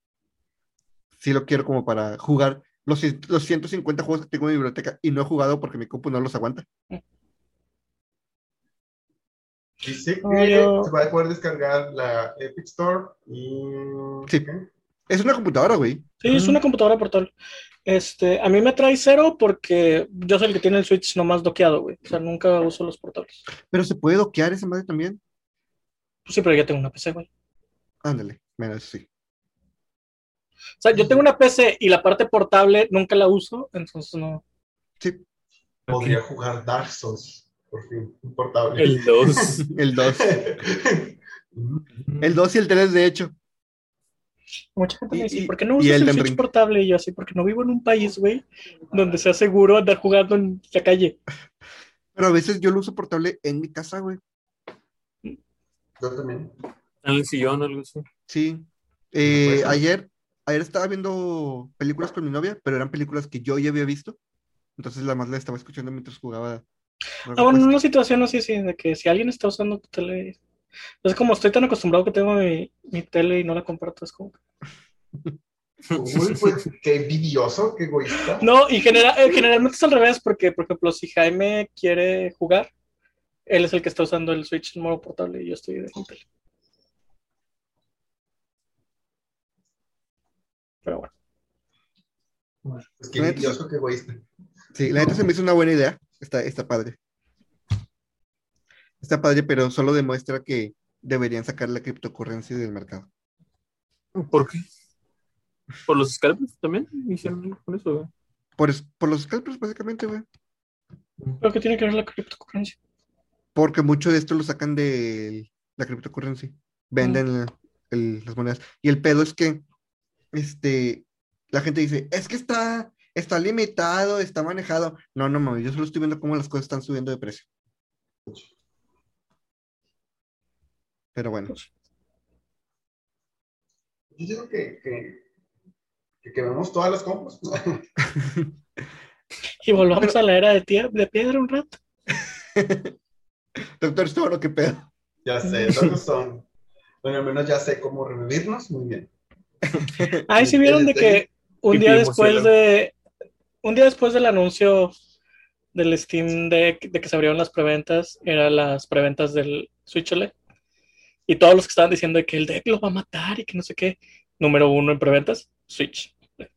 sí lo quiero como para jugar los, los 150 juegos que tengo en mi biblioteca y no he jugado porque mi compu no los aguanta. Dice que se va a poder descargar la Epic Store y. Sí. ¿qué? Es una computadora, güey. Sí, es una computadora portable. Este, a mí me trae cero porque yo soy el que tiene el Switch nomás doqueado, güey. O sea, nunca uso los portables. Pero se puede doquear esa madre también. Pues sí, pero ya tengo una PC, güey. Ándale, eso sí. O sea, yo tengo una PC y la parte portable nunca la uso, entonces no. Sí, Podría jugar Dark Souls, por fin, un portable. El 2. el 2. El 2 y el 3, de hecho. Mucha gente me dice, ¿por qué no usas el Switch Ring. portable? Y yo así, porque no vivo en un país, güey, donde sea seguro andar jugando en la calle. Pero a veces yo lo uso portable en mi casa, güey. Yo también. En el sillón o algo así. Sí. Eh, ayer, ayer estaba viendo películas con mi novia, pero eran películas que yo ya había visto. Entonces la más la estaba escuchando mientras jugaba Ah, bueno, en una situación así, sí, de que si alguien está usando tu tele. Es como estoy tan acostumbrado que tengo mi, mi tele y no la comparto, es como. Uy, pues qué envidioso, qué egoísta. No, y genera- eh, generalmente es al revés, porque, por ejemplo, si Jaime quiere jugar, él es el que está usando el Switch en modo portable y yo estoy de tele. Pero bueno. Pues qué envidioso, qué egoísta. Sí, la neta se me hizo una buena idea. Está, está padre. Está padre, pero solo demuestra que deberían sacar la criptocurrencia del mercado. ¿Por qué? ¿Por los scalpers también? Hicieron con eso, güey. Por, por los scalpers, básicamente, güey. ¿Pero qué tiene que ver la criptocurrencia? Porque mucho de esto lo sacan de la criptocurrencia. Venden el- el- las monedas. Y el pedo es que este, la gente dice, es que está, está limitado, está manejado. No, no mames, yo solo estoy viendo cómo las cosas están subiendo de precio. Pero bueno, Yo digo que, que, que quememos todas las compras. Y volvamos a la era de, tie- de piedra un rato. doctor Storo, ¿qué pedo? ya sé, todos son. Bueno, al menos ya sé cómo revivirnos. Muy bien. Ahí sí vieron de que un Pipi día después de un día después del anuncio del Steam Deck de que se abrieron las preventas, eran las preventas del Switch OLED. Y todos los que estaban diciendo que el deck lo va a matar y que no sé qué. Número uno en preventas, Switch. Que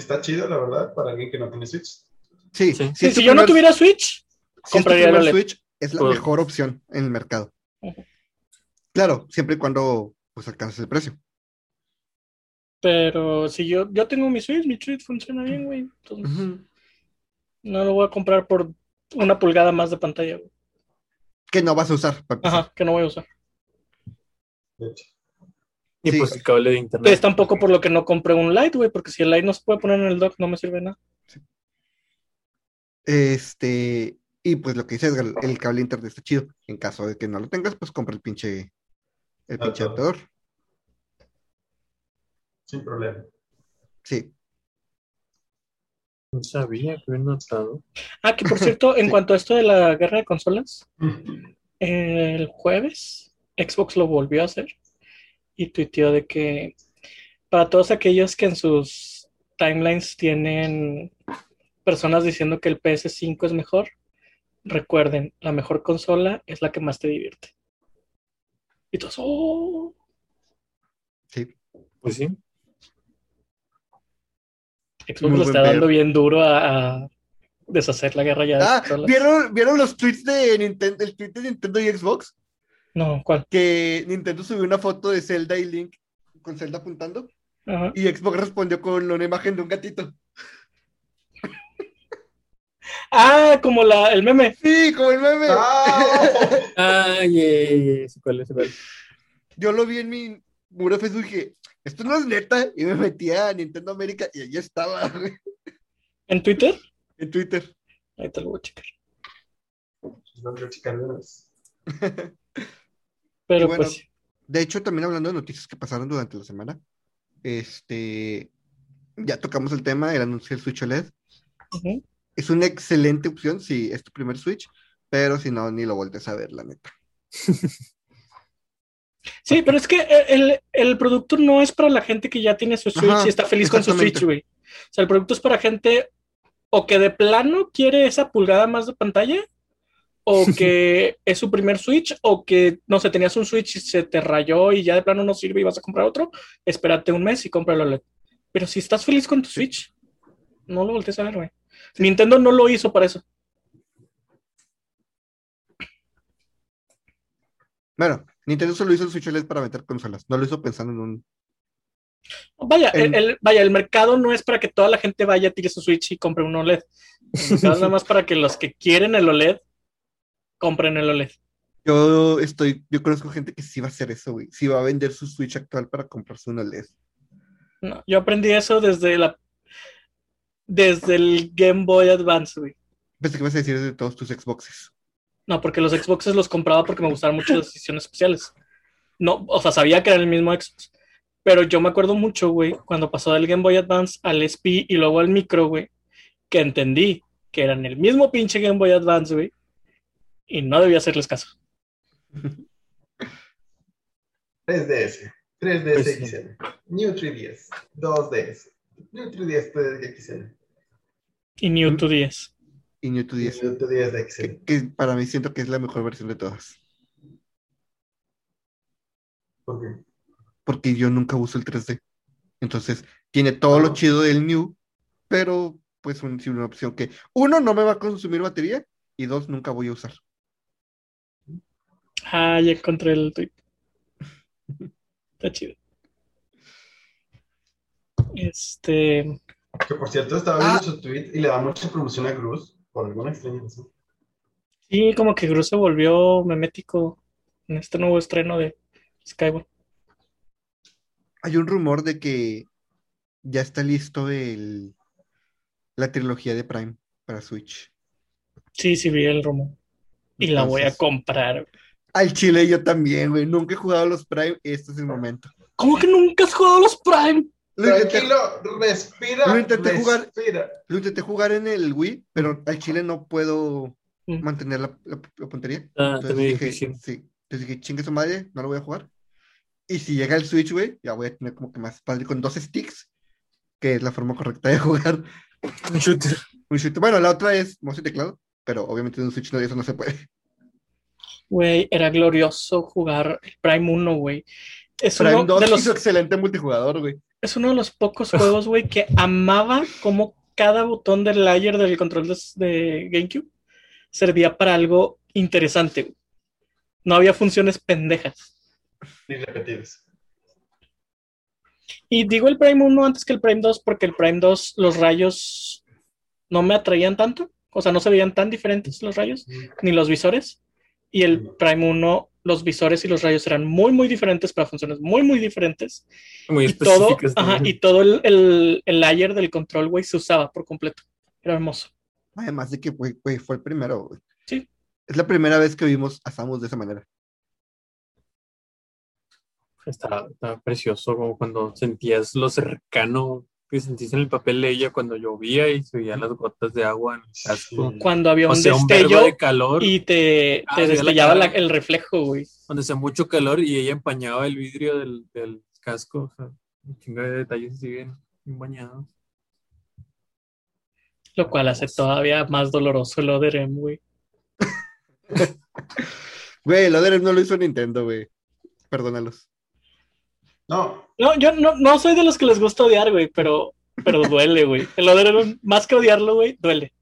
está chido, la verdad, para alguien que no tiene Switch. Sí, Sí. si Sí, yo no tuviera Switch, si compraría el. Switch, es la mejor opción en el mercado. Claro, siempre y cuando pues alcances el precio. Pero si yo, yo tengo mi Switch, mi Switch funciona bien, güey. Entonces, no lo voy a comprar por una pulgada más de pantalla, güey. Que no vas a usar. Ajá, que no voy a usar. De hecho. Y Sí. pues el cable de internet. Es tampoco por lo que no compré un Lite, güey, porque si el Lite no se puede poner en el dock, no me sirve nada. Este, y pues lo que dice Edgar, el cable internet está chido. En caso de que no lo tengas, pues compra el pinche, el pinche Adaptador. Sin problema. Sí. No sabía que había notado. Ah, que por cierto, en Sí. cuanto a esto de la guerra de consolas, el jueves Xbox lo volvió a hacer y tuiteó de que para todos aquellos que en sus timelines tienen personas diciendo que el PS5 es mejor, recuerden, la mejor consola es la que más te divierte. Y todos, "Oh". Sí. Pues sí. Xbox buen está dando bien duro a, a deshacer la guerra ya Ah. ¿vieron, ¿vieron los tweets de Nintendo, el tweet de Nintendo y Xbox? No, ¿cuál? Que Nintendo subió una foto de Zelda y Link con Zelda apuntando Ajá. y Xbox respondió con una imagen de un gatito. Ah, como la, el meme. Sí, como el meme. ¡Ah! Ay, ay, ay, sé cuál es, cuál. Yo lo vi en mi muro de Facebook y dije, esto no es neta. Y me metí a Nintendo América y ahí estaba, güey, ¿En Twitter? en Twitter. Ahí te lo voy a checar. Lo quiero checar de. Pero bueno, pues, De hecho, también hablando de noticias que pasaron durante la semana, este, ya tocamos el tema, el anuncio del Switch OLED. ujú. Es una excelente opción si es tu primer Switch, pero si no, ni lo voltees a ver, la neta. Sí, pero es que el, el producto no es para la gente que ya tiene su Switch Ajá, y está feliz con su. Switch, güey. O sea, el producto es para gente o que de plano quiere esa pulgada más de pantalla, o que es su primer Switch, o que, no sé, tenías un Switch y se te rayó y ya de plano no sirve y vas a comprar otro, espérate un mes y cómpralo OLED. Pero si estás feliz con tu Switch, no lo voltees a ver, güey. Nintendo no lo hizo para eso. Bueno, Nintendo solo hizo el Switch OLED para meter consolas, no lo hizo pensando en un... Vaya, En- el, el- vaya, el mercado no es para que toda la gente vaya, tire su Switch y compre un OLED. Es nada más para que los que quieren el OLED compren el OLED. Yo estoy, yo conozco gente que sí va a hacer eso, güey. Sí va a vender su Switch actual para comprarse un OLED. No, yo aprendí eso desde la desde el Game Boy Advance, güey. Pensé que ibas a decir de todos tus Xboxes. No, porque los Xboxes los compraba porque me gustaban mucho las ediciones especiales. No, o sea, sabía que era el mismo Xbox. Pero yo me acuerdo mucho, güey, cuando pasó del Game Boy Advance al SP y luego al micro, güey, que entendí que eran el mismo pinche Game Boy Advance, güey. Y no debía hacerles caso. 3DS, 3DS Pues. XL, New 3DS, 2DS, New 3DS 3DS XL, Y New 2DS. Y New 10, New 3DS XL. que, que para mí siento que es la mejor versión de todas. ¿Por qué? Porque yo nunca uso el 3D. Entonces, tiene todo lo Ah. chido del New, pero pues un- una opción que, uno, no me va a consumir batería, y dos, nunca voy a usar. Ah, ya encontré el tweet. Está chido. Este. Que por cierto, estaba viendo Ah. su tweet y le da mucha promoción a Cruz por alguna extraña razón. Sí, como que Gru se volvió memético en este nuevo estreno de Skyward. Hay un rumor de que ya está listo el, la trilogía de Prime para Switch. Sí, sí, vi el rumor. Y la voy a comprar. Al chile yo también, güey. Nunca he jugado a los Prime, este es el momento. ¿Cómo que nunca has jugado a los Prime? Lo intenté, Tranquilo, respira, Lo intenté jugar. respira. lo intenté jugar en el Wii, pero al chile no puedo Mm. mantener la, la- la puntería. Ah, Entonces dije, sí. Entonces dije, chingue su madre, no lo voy a jugar. Y si llega el Switch, güey, ya voy a tener como que más padre con dos sticks, que es la forma correcta de jugar Un shooter. un shooter. Bueno, la otra es mouse y teclado, pero obviamente en un Switch no, eso no se puede. Güey, era glorioso jugar el Prime 1, güey. Es Prime uno 2 de los, hizo excelente multijugador, güey. Es uno de los pocos juegos, güey, que amaba como cada botón del layer del control de, de GameCube servía para algo interesante. güey. No había funciones pendejas. Ni repetidos. Y digo el Prime 1 antes que el Prime 2 porque el Prime 2 los rayos no me atraían tanto. O sea, no se veían tan diferentes los rayos, ni los visores. Y el Prime 1, los visores y los rayos eran muy, muy diferentes para funciones muy, muy diferentes. Muy y todo, específicas. ajá, y todo el, el, el layer del control, güey, se usaba por completo. Era hermoso. Además de que, güey, güey, fue el primero, güey. Sí. Es la primera vez que vimos a Samus de esa manera. Estaba, estaba precioso, como cuando sentías lo cercano que sentís en el papel de ella cuando llovía y se veían las gotas de agua en el casco. Cuando había O un verbo destello de calor, y te, Ah, te la la- el reflejo, güey. donde hacía mucho calor y ella empañaba el vidrio del, del casco. O sea, un chingo de detalles así bien, bien bañados. Lo cual hace todavía más doloroso el Oderem, güey. Güey, el Other no lo hizo Nintendo, güey. Perdónalos. No, No, yo no, no soy de los que les gusta odiar, güey, pero, pero duele, güey. El Oderem, más que odiarlo, güey, duele.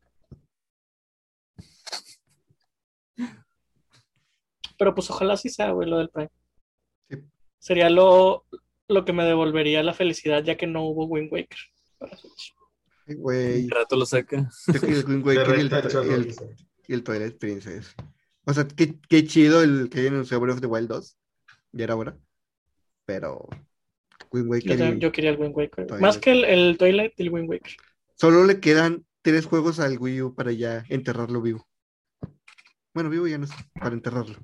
Pero pues ojalá sí sea, güey, lo del Prime. Sí. Sería lo, lo que me devolvería la felicidad, ya que no hubo Wind Waker. Ay, Güey. Rato lo saca. Yo el Wind Waker y el, el- Twilight Princess. O sea, qué, qué chido el que hayan anunciado Breath of the Wild 2. Ya era hora. Pero Wind Yo, Waker también- yo quería el Wind Waker. Twilight. Más que el, el Twilight y el Wind Waker. solo le quedan tres juegos al Wii U para ya enterrarlo vivo. Bueno, vivo ya no sé, para enterrarlo.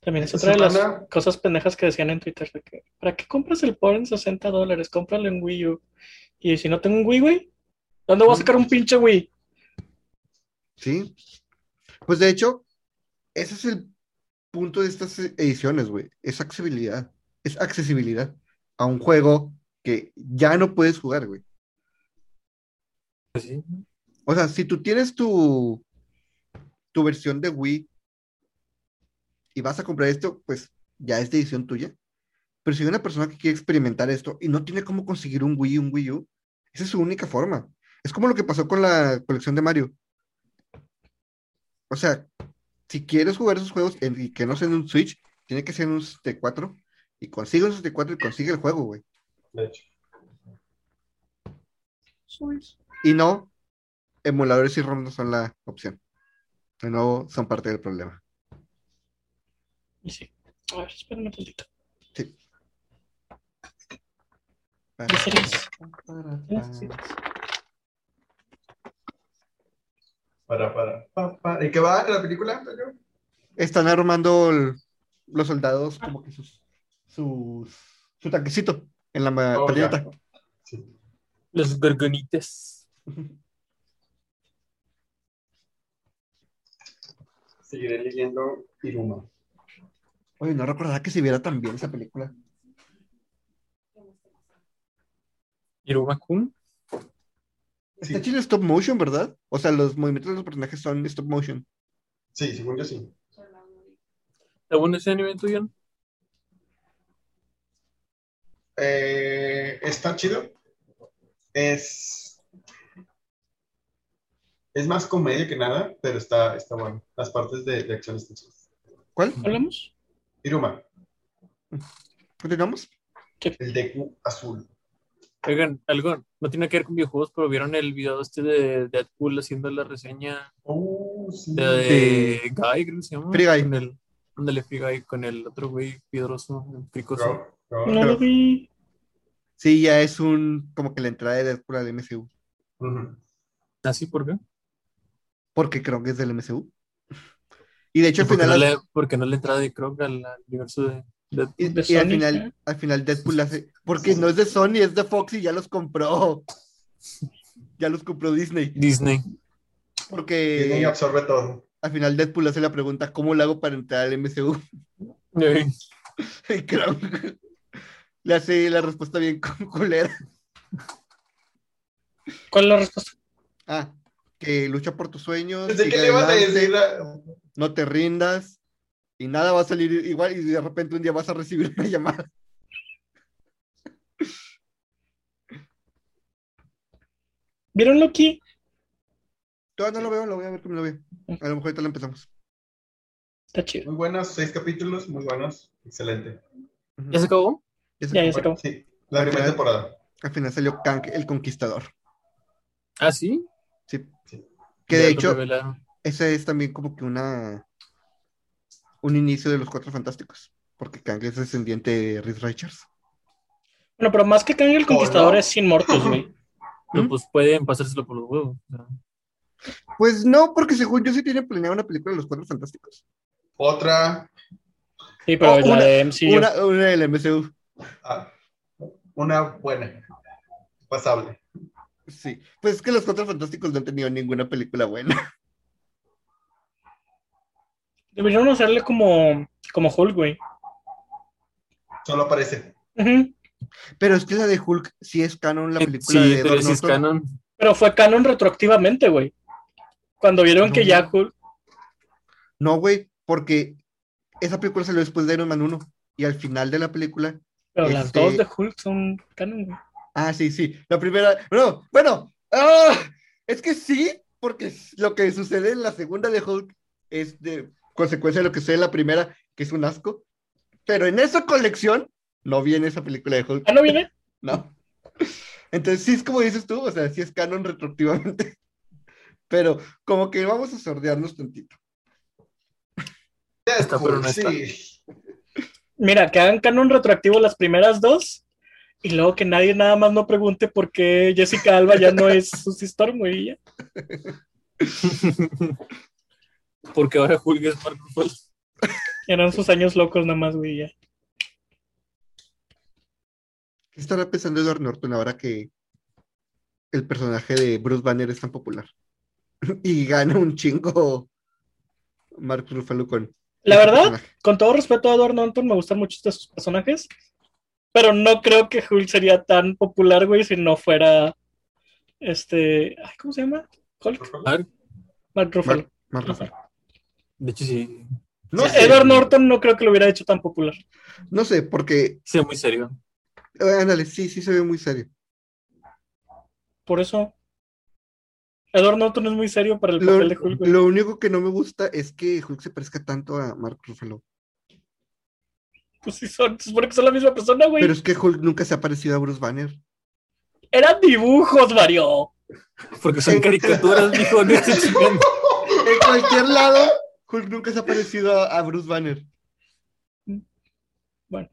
También es otra de las semana- cosas pendejas que decían en Twitter. De que, ¿Para qué compras el Power en 60 dólares? Cómpralo en Wii U. Y si no tengo un Wii, güey, ¿dónde voy a sacar un pinche Wii? ¿Sí? Pues de hecho, ese es el punto de estas ediciones, güey. Es accesibilidad. Es accesibilidad a un juego que ya no puedes jugar, güey. Sí. O sea, si tú tienes tu, tu versión de Wii y vas a comprar esto, pues ya es decisión tuya. Pero si hay una persona que quiere experimentar esto y no tiene cómo conseguir un Wii, un Wii U, esa es su única forma. Es como lo que pasó con la colección de Mario. O sea, si quieres jugar esos juegos en- y que no sea en un Switch, tiene que ser en un 64 y consigue un 64 y consigue el juego, güey. De hecho. Y no, emuladores y ROM no son la opción. De nuevo, son parte del problema. Sí. A ver, espérame un tantito. ¿Qué series? ¿Tienes series? Para, para, pa, pa. ¿Y qué va en la película, Antonio? Están armando el- los soldados como que sus, sus, su tanquecito en la Oh. Los gorgonitas. Seguiré leyendo Iruma. Oye, no recordaba que se viera tan bien esa película. Iruma Kun. Está Sí. chido stop motion, ¿verdad? O sea, los movimientos de los personajes son stop motion. Sí, según yo sí. ¿Está bueno ese anime tuyo? Eh, está chido. Es. Es más comedia que nada, pero está, está bueno. Las partes de, de acción están chidas. ¿Cuál? ¿Hablamos? Iruma, ¿Continuamos? el Deku azul. Oigan, algo no tiene que ver con videojuegos, pero vieron el video este de Deadpool haciendo la reseña Oh, sí. de, de Guy, creo que se llama. Free Guy. Con el, ándale, Free Guy, con el otro güey piedroso, fricoso. No lo vi. Sí, ya es un como que la entrada de Deadpool al MCU. Ujú. ¿Así por qué? Porque creo que es del MCU. Y de hecho, al Porque no, final, le, porque no le entrada de Krog al, al universo de. Y, de y al final, ¿eh? al final Deadpool hace. Porque no es de Sony, es de Fox y ya los compró. Ya los compró Disney. Disney. Disney Porque absorbe todo. al final Deadpool hace la pregunta: ¿Cómo lo hago para entrar al MCU? Y creo le hace la respuesta bien culera. ¿Cuál es la respuesta? Ah, que lucha por tus sueños. Sigue que le ibas a decir. No te rindas. Y nada va a salir igual. Y de repente un día vas a recibir una llamada. ¿Vieron Loki? Todavía no lo veo, lo voy a ver cómo lo veo. A lo mejor ahorita lo empezamos. Está chido. Muy buenos, seis capítulos, muy buenos. Excelente. ¿Ya se acabó? Ya se Ya, se acabó. Sí, la primera temporada. Al final salió Kang el Conquistador. Ah, sí. Sí. Sí. Que Ya de hecho, revelaron. ese es también como que una. Un inicio de los Cuatro Fantásticos. Porque Kang es descendiente de Reed Richards. Bueno, pero más que Kang el Conquistador es sin muertos, güey. Pero ¿Mm? pues pueden pasárselo por los huevos. Pues no, porque según yo sí tiene planeado una película de los Cuatro Fantásticos. Otra, Sí, pero Oh, la una- de MCU. Una, una del MCU. ah, una buena, pasable. Sí. Pues es que los Cuatro Fantásticos no han tenido ninguna película buena. Deberían hacerle como, como Hulk, güey. Solo aparece. Pero es que la de Hulk sí es canon, la película sí, de pero sí es canon. Pero fue canon retroactivamente, güey. Cuando vieron que ya Hulk. No, güey, porque esa película salió después de Iron Man 1. Y al final de la película. Pero las Este- dos de Hulk son canon, güey. Ah, sí, sí. La primera. No, bueno. ¡ah! es que sí, porque lo que sucede en la segunda de Hulk es de consecuencia de lo que sucede en la primera, que es un asco. Pero en esa colección no viene esa película de Hulk. ¿Ah, no viene? No. Entonces sí es como dices tú, o sea, sí es canon retroactivamente. Pero como que vamos a sordearnos tantito. Está, pero no está. Sí. Mira, que hagan canon retroactivo las primeras dos. Y luego que nadie nada más no pregunte por qué Jessica Alba ya no es Susie Storm, güey. Porque ahora Hulk es Mark Ruffalo. Eran sus años locos nada más, güey. ya. ¿Qué estará pensando Edward Norton ahora que el personaje de Bruce Banner es tan popular? y gana un chingo Mark Ruffalo con. La ese verdad, personaje. con todo respeto a Edward Norton, me gustan muchos de sus personajes. Pero no creo que Hulk sería tan popular, güey, si no fuera. Este. ay, ¿Cómo se llama? Hulk. Mark, Mark Ruffalo. Mark Ruffalo. De hecho, sí. No sé, Edward Norton no creo que lo hubiera hecho tan popular. no sé, porque. Sí, muy serio. eh, Ándale, sí, sí se ve muy serio. Por eso. Edward Norton es muy serio para el Lo, papel de Hulk, güey. lo único que no me gusta es que Hulk se parezca tanto a Mark Ruffalo. Pues sí, son, se supone que son la misma persona, güey. Pero es que Hulk nunca se ha parecido a Bruce Banner. Eran dibujos, Mario. Porque son caricaturas, dijo, no. En cualquier lado, Hulk nunca se ha parecido a, a Bruce Banner. Bueno,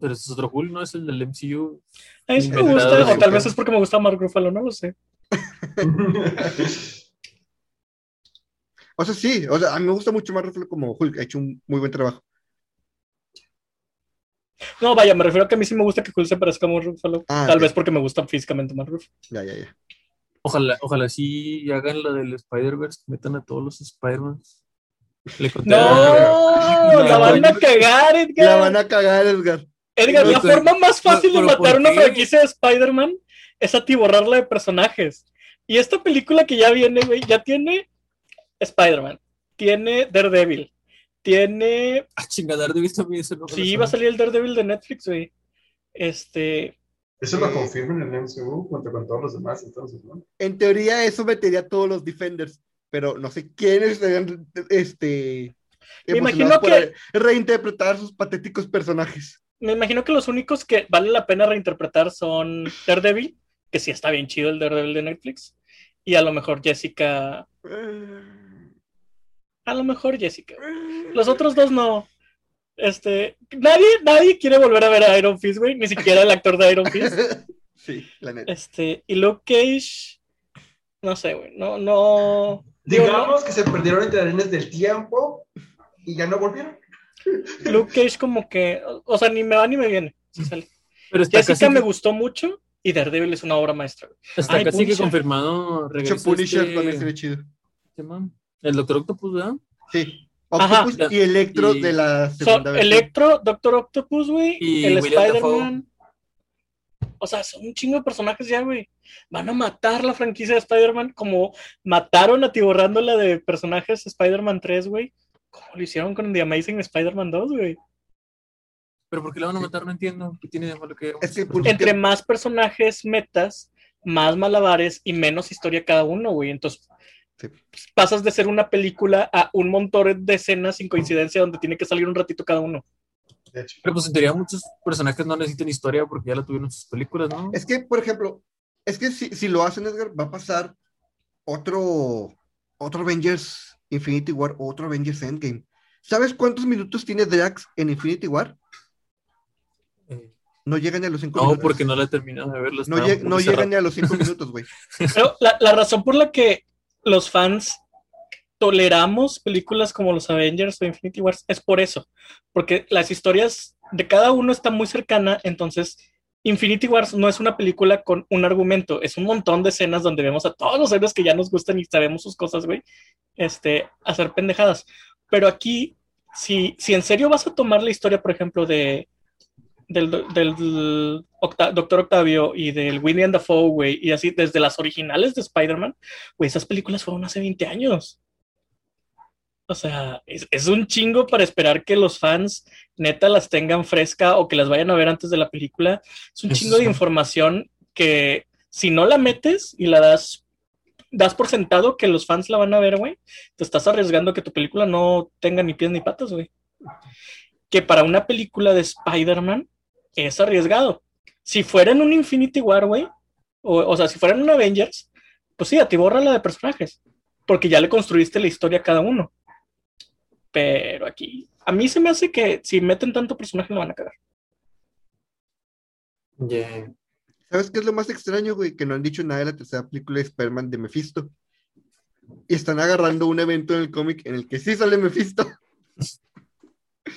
Pero ese es otro Hulk, ¿no? Es el del MCU. a mí sí me gusta, o tal vez es porque me gusta Mark Ruffalo, no lo sé. O sea, sí, o sea, a mí me gusta mucho Mark Ruffalo como Hulk, ha hecho un muy buen trabajo. No, vaya, me refiero a que a mí sí me gusta que Hulk se parezca a Mark Ruffalo. Ah, Tal vez porque me gusta físicamente más Ruffalo. Ya, ya, ya. Ojalá, ojalá sí hagan la del Spider-Verse, metan a todos los Spider-Man. Le conté ¡No! a- ¡La van a cagar, Edgar! La van a cagar, Edgar. Edgar, No, la pero- forma más fácil de matar ¿por una franquicia de Spider-Man es atiborrarla de personajes. Y esta película que ya viene, güey, ya tiene Spider-Man, tiene Daredevil, tiene... Ah, chingadar de vista a mí eso no me lo Sí, va a salir el Daredevil de Netflix, güey. Este... Eso lo confirman en el MCU junto con todos los demás, entonces, ¿no? En teoría, eso metería a todos los Defenders, pero no sé quiénes estarían este, Me imagino que- reinterpretar sus patéticos personajes. Me imagino que los únicos que vale la pena reinterpretar son Daredevil, que sí está bien chido el Daredevil de Netflix, y a lo mejor Jessica... A lo mejor Jessica. Los otros dos no. Este, nadie, nadie quiere volver a ver a Iron Fist, güey, ni siquiera el actor de Iron Fist. Sí, la neta. Este, y Luke Cage, no sé, güey, no, no. digo, Digamos que se perdieron entre arenas del tiempo y ya no volvieron. Luke Cage como que, o sea, ni me va ni me viene. si sale. Pero está Jessica casi, me que- gustó mucho y Daredevil es una obra maestra. güey. está Ay, casi que confirmado. Hecho, Punisher este- también sería chido. ¿qué man? El Doctor Octopus, ¿verdad? Sí. Ajá. Octopus y Electro Y- de la Son segunda versión. Electro, Doctor Octopus, güey, Y el Spider-Man. O sea, son un chingo de personajes ya, güey. Van a matar la franquicia de Spider-Man como mataron atiborrándola de personajes Spider-Man 3, güey. Como lo hicieron con The Amazing Spider-Man 2, güey. Pero ¿por qué la van a matar? No entiendo. ¿Qué tiene de malo que Es que Porque- por- Entre más personajes metas, más malabares y menos historia cada uno, güey. Entonces, Sí. pasas de ser una película a un montón de escenas sin coincidencia donde tiene que salir un ratito cada uno. De hecho. Pero pues en teoría muchos personajes no necesitan historia porque ya la tuvieron en sus películas, ¿no? Es que, por ejemplo, es que si, si lo hacen, Edgar, va a pasar otro, otro Avengers Infinity War o otro Avengers Endgame. ¿Sabes cuántos minutos tiene Drax en Infinity War? Eh, No llegan ni a los cinco no, minutos. porque no la he terminado de ver. No, lleg- no llegan ni a los cinco minutos, güey. La, la razón por la que los fans toleramos películas como los Avengers o Infinity Wars es por eso, porque las historias de cada uno están muy cercana, entonces Infinity Wars no es una película con un argumento, es un montón de escenas donde vemos a todos los héroes que ya nos gustan y sabemos sus cosas, güey, este, hacer pendejadas. Pero aquí, si, si en serio vas a tomar la historia, por ejemplo, de del, del Octa- Doctor Octavio y del William Dafoe, güey, y así desde las originales de Spider-Man, güey, esas películas fueron hace 20 años. O sea, es, es un chingo para esperar que los fans neta las tengan fresca o que las vayan a ver antes de la película. Es un chingo de información que si no la metes y la das, das por sentado que los fans la van a ver, güey, te estás arriesgando que tu película no tenga ni pies ni patas, güey. Que para una película de Spider-Man es arriesgado. Si fuera en un Infinity War, güey, o, o sea, si fuera en un Avengers, pues sí, atiborra la de personajes, porque ya le construiste la historia a cada uno. Pero aquí, a mí se me hace que si meten tanto personaje lo van a cagar. Yeah. ¿Sabes qué es lo más extraño, güey? Que no han dicho nada de la tercera película de Spider-Man de Mephisto. Y están agarrando un evento en el cómic en el que sí sale Mephisto.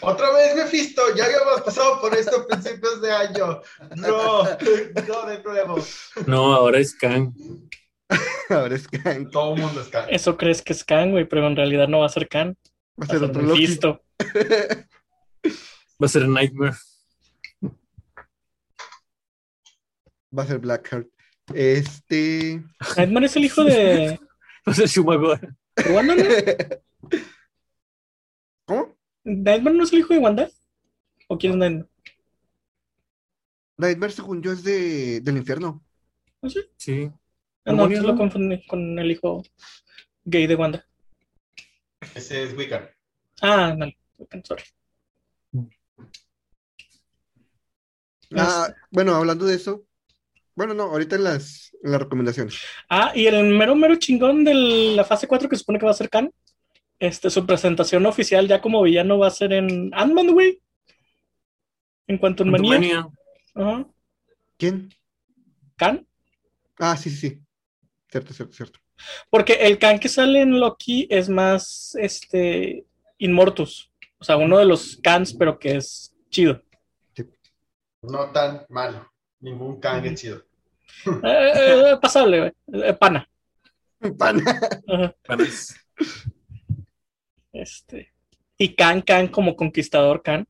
Otra vez Mephisto, ya habíamos pasado por esto a principios de año. No, no, de nuevo. No, ahora es Kang. Ahora es va Todo el mundo está. Eso crees que es Khan, güey, pero en realidad no va a ser Khan. a Va a ser otro Loki. Mephisto. Va a ser Nightmare. Va a ser Blackheart. Este. Nightmare es el hijo de, Va a ser Shumagora. de Wanda, ¿no? ¿Nightmare no es el hijo de Wanda? ¿O quién es Nightmare? Nightmare, según yo, es de, del infierno. No sé. Sí. Ah, no, entonces lo confundí con el hijo gay de Wanda. Ese es Wiccan. Ah, no, sorry. Ah, bueno, hablando de eso. Bueno, no, ahorita en las, en las recomendaciones. Ah, y el mero mero chingón de la fase 4 que supone que va a ser Khan. Este, su presentación oficial ya como villano va a ser en Ant-Man, güey. En cuanto en manía. Manía. Ajá. ¿Quién? Khan. Ah, sí, sí, sí. Cierto, cierto, cierto. Porque el Khan que sale en Loki es más este Inmortus. O sea, uno de los Khans, pero que es chido. Sí. no tan malo. Ningún Kang es chido. Eh, eh, pasable, güey. Eh, pana. Pana. Ajá. Es- Este. Y Khan Khan como conquistador Khan,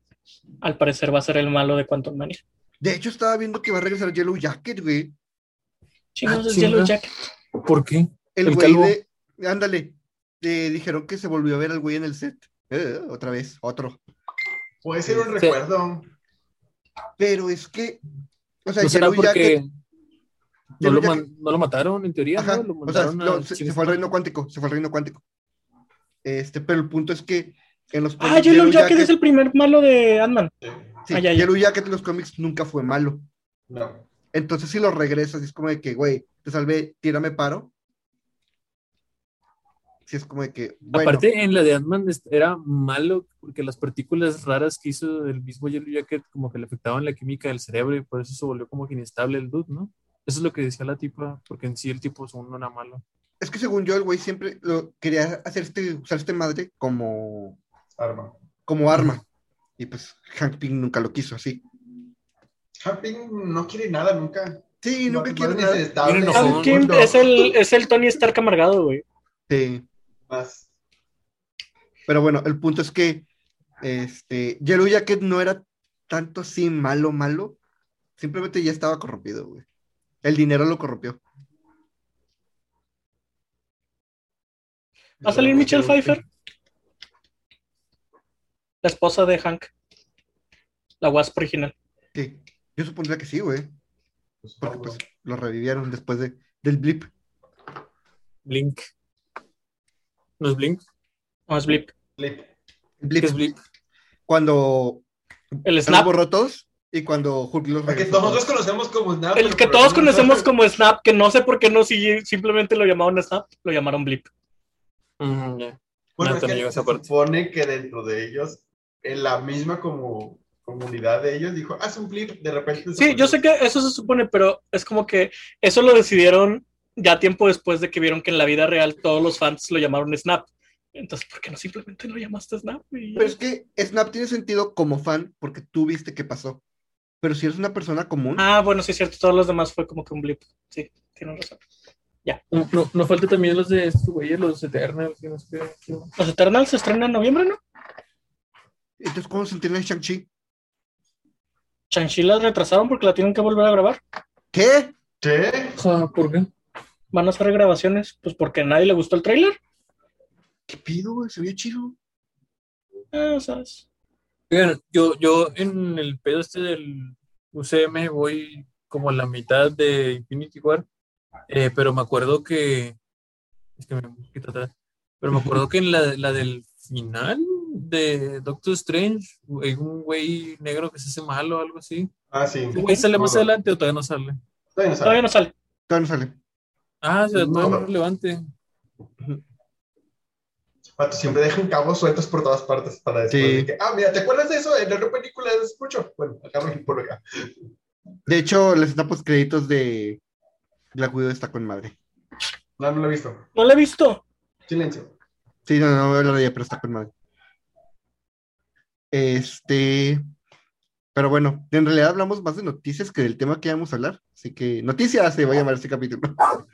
al parecer va a ser el malo de Quantum Mania. De hecho, estaba viendo que va a regresar Yellow Jacket, güey. Chingos, Ah, es Yellow. Jacket. ¿Por qué? El El güey calvo. de. Ándale. eh, dijeron que se volvió a ver al güey en el set. Eh, otra vez, otro. Puede ser un Sí. recuerdo. Pero es que. O sea, ¿No será Yellow porque Jacket. no lo, Jacket- man- no lo mataron en teoría? Ajá, ¿no? Lo o sea, no, se, fue al reino cuántico, se fue al reino cuántico. Este, pero el punto es que en los Ah, cómics, Yellow Jacket es el primer malo de Ant-Man. Sí. Ah. Yellow Jacket en los cómics nunca fue malo. No. Entonces, si lo regresas, es como de que, güey, te salvé, tírame paro. Sí, es como de que, bueno, Aparte, en la de Ant-Man es- era malo porque las partículas raras que hizo el mismo Yellow Jacket como que le afectaban la química del cerebro y por eso se volvió como que inestable el dude, ¿no? Eso es lo que decía la tipa, porque en sí el tipo según no era malo. Es que según yo, el güey siempre lo quería hacer este, usar este madre como, Arma. como arma. Y pues Hank Pym nunca lo quiso así. Happing no quiere nada nunca. Sí, nunca No- quiere nada. Miren, Hank. Pym es el, es el Tony Stark amargado, güey. Sí. Más. Pero bueno, el punto es que este, Yellow Jacket no era tanto así malo, malo. Simplemente ya estaba corrompido, güey. El dinero lo corrompió. Va a salir Michelle Pfeiffer, la esposa de Hank. La Wasp original. Sí. Yo supondría que sí, güey. Pues, Porque pues lo revivieron después de, del blip. Blink. ¿No es Blink? No, es Blip. Blip. ¿Qué es Blink? Cuando El los Snap. borró todos y cuando Hulk los regresó. nosotros conocemos como Snap. El que todos conocemos como Snap, que no sé por qué no sigue, simplemente lo llamaron Snap, lo llamaron Blip. Mm, ya. Bueno, No, es que llegó se esa parte. supone que dentro de ellos, en la misma como comunidad de ellos, dijo, haz un flip, de repente. Sí, yo sé que eso se supone, pero es como que eso lo decidieron ya tiempo después de que vieron que en la vida real todos los fans lo llamaron Snap. Entonces, ¿por qué no simplemente lo llamaste Snap? Y? Pero es que Snap tiene sentido como fan porque tú viste qué pasó. Pero si eres una persona común, Ah, bueno, sí es cierto, todos los demás fue como que un blip. Sí, tienen razón. No, no, no falta también los de estos güeyes, los Eternals. que no sé qué- qué- Los Eternals se estrenan en noviembre, ¿no? entonces ¿cómo se entiende Shang-Chi? Shang-Chi la retrasaron porque la tienen que volver a grabar. ¿Qué? ¿Qué? Ah, ¿Por qué? Van a hacer regrabaciones, pues porque a nadie le gustó el tráiler. ¿Qué pido, güey? Se veía chido. Ah, ¿sabes? Oigan, yo, yo en el pedo este del UCM voy como a la mitad de Infinity War, eh, pero me acuerdo que. Es que me un poquito atrás. Pero me acuerdo que en la, la del final de Doctor Strange hay un güey negro que se hace malo o algo así. Ah, sí. ¿El güey sale más adelante o todavía no sale? Todavía no sabe. Todavía no sale. Todavía no sale. Ah, o sea, todavía no No. es relevante. Pato, siempre dejan cabos sueltos por todas partes para después Sí. de que, ah, mira, ¿te acuerdas de eso en la otra película de Escucho? Bueno, acá por acá. De hecho, les está post créditos de Black Widow está con madre. No, no lo he visto. No la he visto. Silencio. Sí, no, no voy a hablar de ella, pero está con madre. Este. Pero bueno, en realidad hablamos más de noticias que del tema que íbamos a hablar. Así que noticias se va a llamar este capítulo.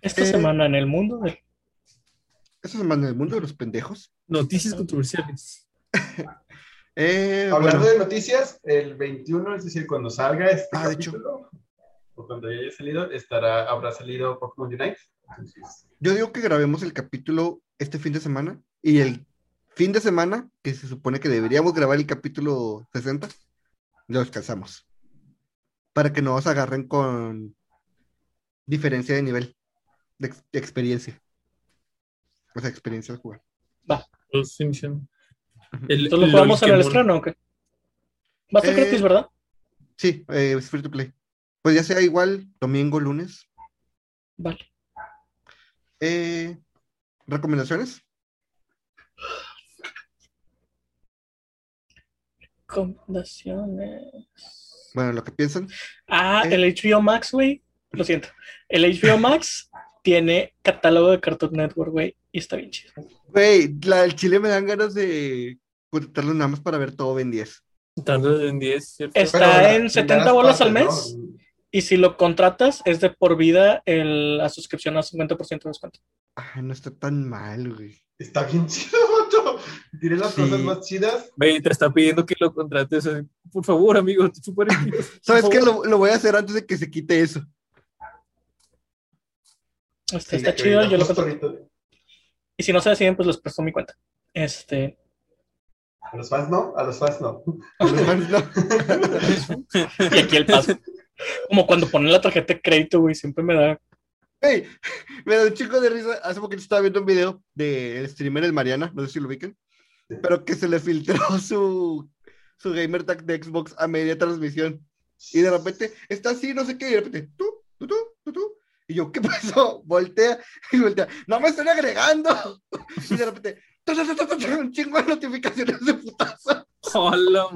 Esta Eh. semana en el mundo de... Eso es más en el mundo de los pendejos. Noticias controversiales. Eh, Hablando bueno, de noticias, el 21, es decir, cuando salga este Ah, de hecho. O cuando ya haya salido, estará, habrá salido Pokémon Unite. Entonces, yo digo que grabemos el capítulo este fin de semana y el fin de semana, que se supone que deberíamos grabar el capítulo 60, lo descansamos. Para que no os agarren con diferencia de nivel, de, ex- de experiencia. O sea, experiencia de jugar. Los inician. El- Entonces lo el jugamos en el estreno, ¿o qué? Va a ser Eh, gratis, ¿verdad? Sí, eh, es free to play. Pues ya sea igual, domingo, lunes. Vale. Eh, ¿Recomendaciones? Recomendaciones. Bueno, lo que piensan. Ah, Eh. el HBO Max, güey. Lo siento. El HBO Max tiene catálogo de Cartoon Network, güey, y está bien chido. Güey, la del Chile me dan ganas de contratarlo nada más para ver todo Ben 10. Tanto en 10, ¿cierto? Es- Pero Está en la 70 das bolas al mes. ¿no? Y si lo contratas, es de por vida el- la suscripción a 50% de descuento. Ay, no está tan mal, güey. Está bien chido. Diré las Sí. cosas más chidas. Ve, te está pidiendo que lo contrates. eh, Por favor, amigo, te super ¿Sabes qué? Lo, lo voy a hacer antes de que se quite eso. Este, Sí, está chido, yo lo ahorita- Y si no se deciden, pues les presto mi cuenta. Este, A los fans no, a los fans no. A los fans, no. y aquí el paso. Como cuando ponen la tarjeta de crédito, güey, siempre me da. Ey, me da un chico de risa. Hace poquito estaba viendo un video del streamer el Mariana, no sé si lo ubican, pero que se le filtró su, su gamer tag de Xbox a media transmisión. Y de repente está así, no sé qué, y de repente, tú, tú, tú, tú, tú. Y yo, ¿qué pasó? Voltea y voltea, no me están agregando. Y de repente, un chingo de notificaciones de putazo. Hola,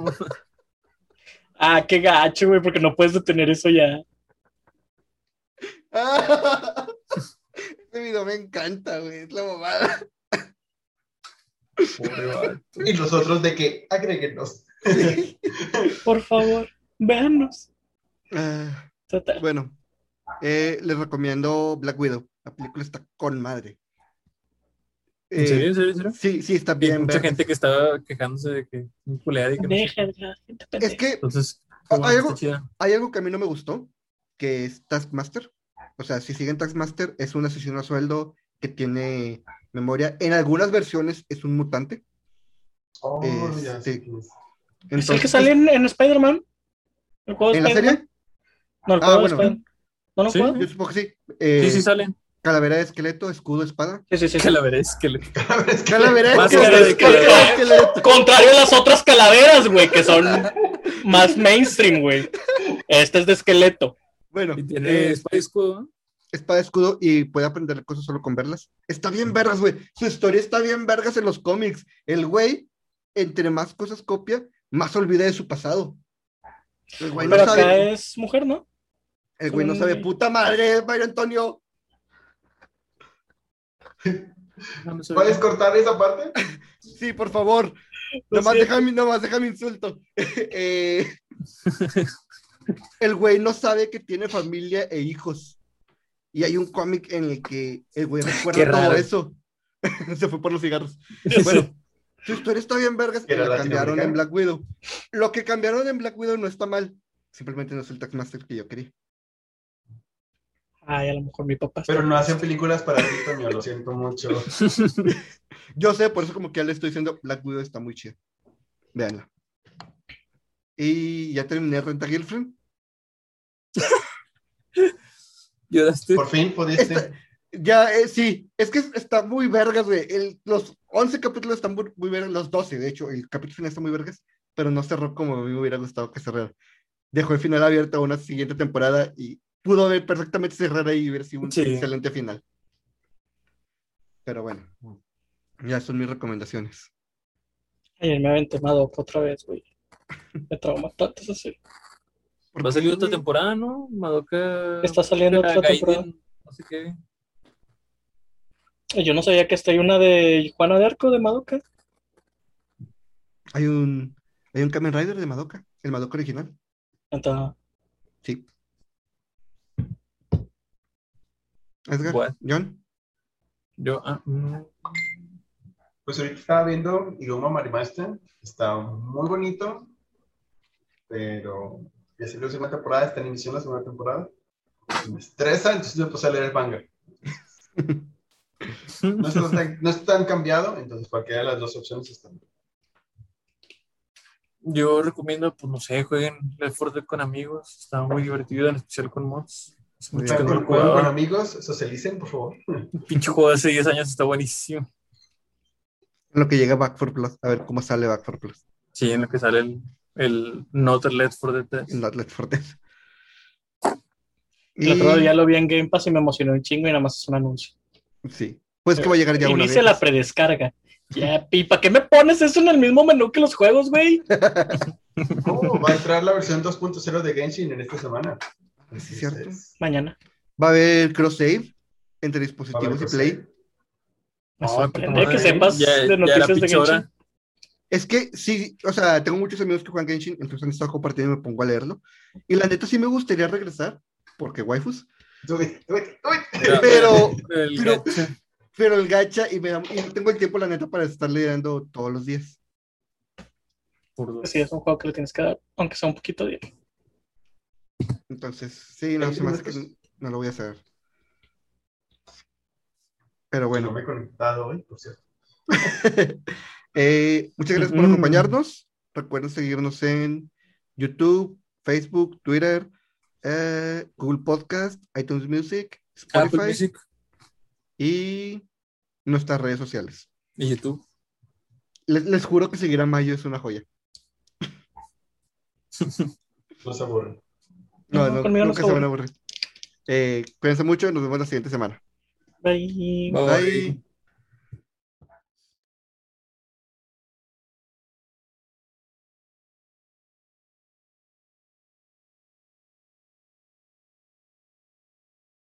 Ah, qué gacho, güey, porque no puedes detener eso ya. Este video me encanta, güey, es la mamada. pobre. Y los otros de que agréguenos. Por favor, véanos. Total. Bueno, eh, les recomiendo Black Widow. La película está con madre. ¿En Eh, serio? ¿En serio? ¿En serio? Sí, sí, está Hay bien. mucha vergas. gente que estaba quejándose de que un culeada y que no sé. Deja de la gente Es que Entonces, hay algo- hay algo que a mí no me gustó, que es Taskmaster. O sea, si siguen Taskmaster, es un asesino a sueldo que tiene memoria. En algunas versiones es un mutante. Oh, Este, sé es. ¿Es el que sale en, en Spider-Man? ¿El juego de ¿En la Spider-Man? serie? No, el Ah, juego de bueno. Spider-Man. ¿No lo Sí. Yo supongo que sí. Eh, Sí, sí salen. Calavera de esqueleto, escudo, espada. Sí, sí, sí. sí. Calaveras que le... Es que- Calavera de esqueleto, de escudo, esqueleto. Contrario a las otras calaveras, güey, que son más mainstream, güey. Este es de esqueleto. Bueno, Y tiene eh, espada y escudo. ¿no? espada, escudo y puede aprender cosas solo con verlas. Está bien vergas, güey. Su historia está bien vergas en los cómics. El güey, entre más cosas copia, más olvida de su pasado. El güey no Pero acá sabe, es mujer, ¿no? el güey no sabe, puta madre, Mario Antonio. No, no. ¿Puedes cortar esa parte? Sí, por favor. Lo Nomás déjame, nomás déjame insulto. Eh, el güey no sabe que tiene familia e hijos. Y hay un cómic en el que el güey recuerda todo eso. Se fue por los cigarros. Bueno, su historia está bien vergas y ¿Era la cambiaron en? Black Widow. Lo que cambiaron en Black Widow no está mal. Simplemente no es el Taxmaster que yo quería. Ay, a lo mejor mi papá. Pero no hacen películas para ti, Toño, lo siento mucho. Yo sé, por eso como que ya le estoy diciendo, Black Widow está muy chida. Véanla. Y ya terminé Renta Girlfriend. Ayudaste. Por fin pudiste. Esta- ya, eh, sí, es que está muy vergas, güey. El- Los 11 capítulos están muy, muy vergas, los 12, de hecho, el capítulo final está muy vergas, pero no cerró como a mí me hubiera gustado que cerrara. Dejó el final abierto a una siguiente temporada y pudo haber perfectamente cerrar ahí y hubiera sido un Sí. excelente final. Pero bueno, ya son mis recomendaciones. Ayer me aventé Madoka otra vez, güey. Me trauma tanto esa serie. Va a salir otra temporada, ¿no? Madoka. Está saliendo otra Gaiden, temporada. Sé qué. Yo no sabía que está hay una de Juana de Arco de Madoka. Hay un, hay un Kamen Rider de Madoka, el Madoka original. Entonces, Sí. Edgar, What? John. Yo, ah, mm, Pues ahorita estaba viendo Iruma Marimaster. Está muy bonito. Pero ya salió la segunda temporada, está en emisión la segunda temporada. Me estresa, entonces me puse a leer el manga. No está tan, no está tan cambiado, entonces cualquiera de las dos opciones está bien. yo recomiendo, pues no sé, jueguen Left 4 Dead con amigos. Está muy divertido, en especial con mods. Hace mucho que no con- jugaba. amigos, socialicen, por favor. Pinche juego de hace 10 años está buenísimo. En lo que llega Back for Plus, a ver cómo sale Back for Plus. Sí, en lo que sale el, el Not Left 4 Dead. en Not for Dead. el otro día lo vi en Game Pass y me emocionó un chingo y nada más es un anuncio. Sí. Pues que va a llegar ya una Inicia la vez. predescarga. Ya, ¿y para qué me pones eso en el mismo menú que los juegos, güey? Oh, va a entrar la versión 2.0 de Genshin en esta semana. Sí, cierto. Entonces, Mañana. Va a haber cross save entre dispositivos y. Play. Puta que sepas ya- de noticias de. Genshin. Es que sí, o sea, tengo muchos amigos que juegan Genshin, entonces han estado compartiendo y me pongo a leerlo. Y la neta sí me gustaría regresar, porque waifus, pero, El pero- gacha. pero el gacha y, me da- y no tengo el tiempo, la neta, para estar leyendo todos los días. por. Sí, es un juego que le tienes que dar, aunque sea un poquito de Entonces, sí, no, se que no lo voy a hacer. Pero No bueno, me he conectado hoy, por cierto. eh, muchas gracias por Ujú. acompañarnos. Recuerden seguirnos en YouTube, Facebook, Twitter, eh, Google Podcast, iTunes Music, Apple Spotify Music y nuestras redes sociales. y YouTube. Les, les juro que seguir a Mayo es una joya. No se aburren. No, No, no, nunca se se van a aburrir. Eh, cuídense mucho, nos vemos la siguiente semana. Bye. Bye. Bye.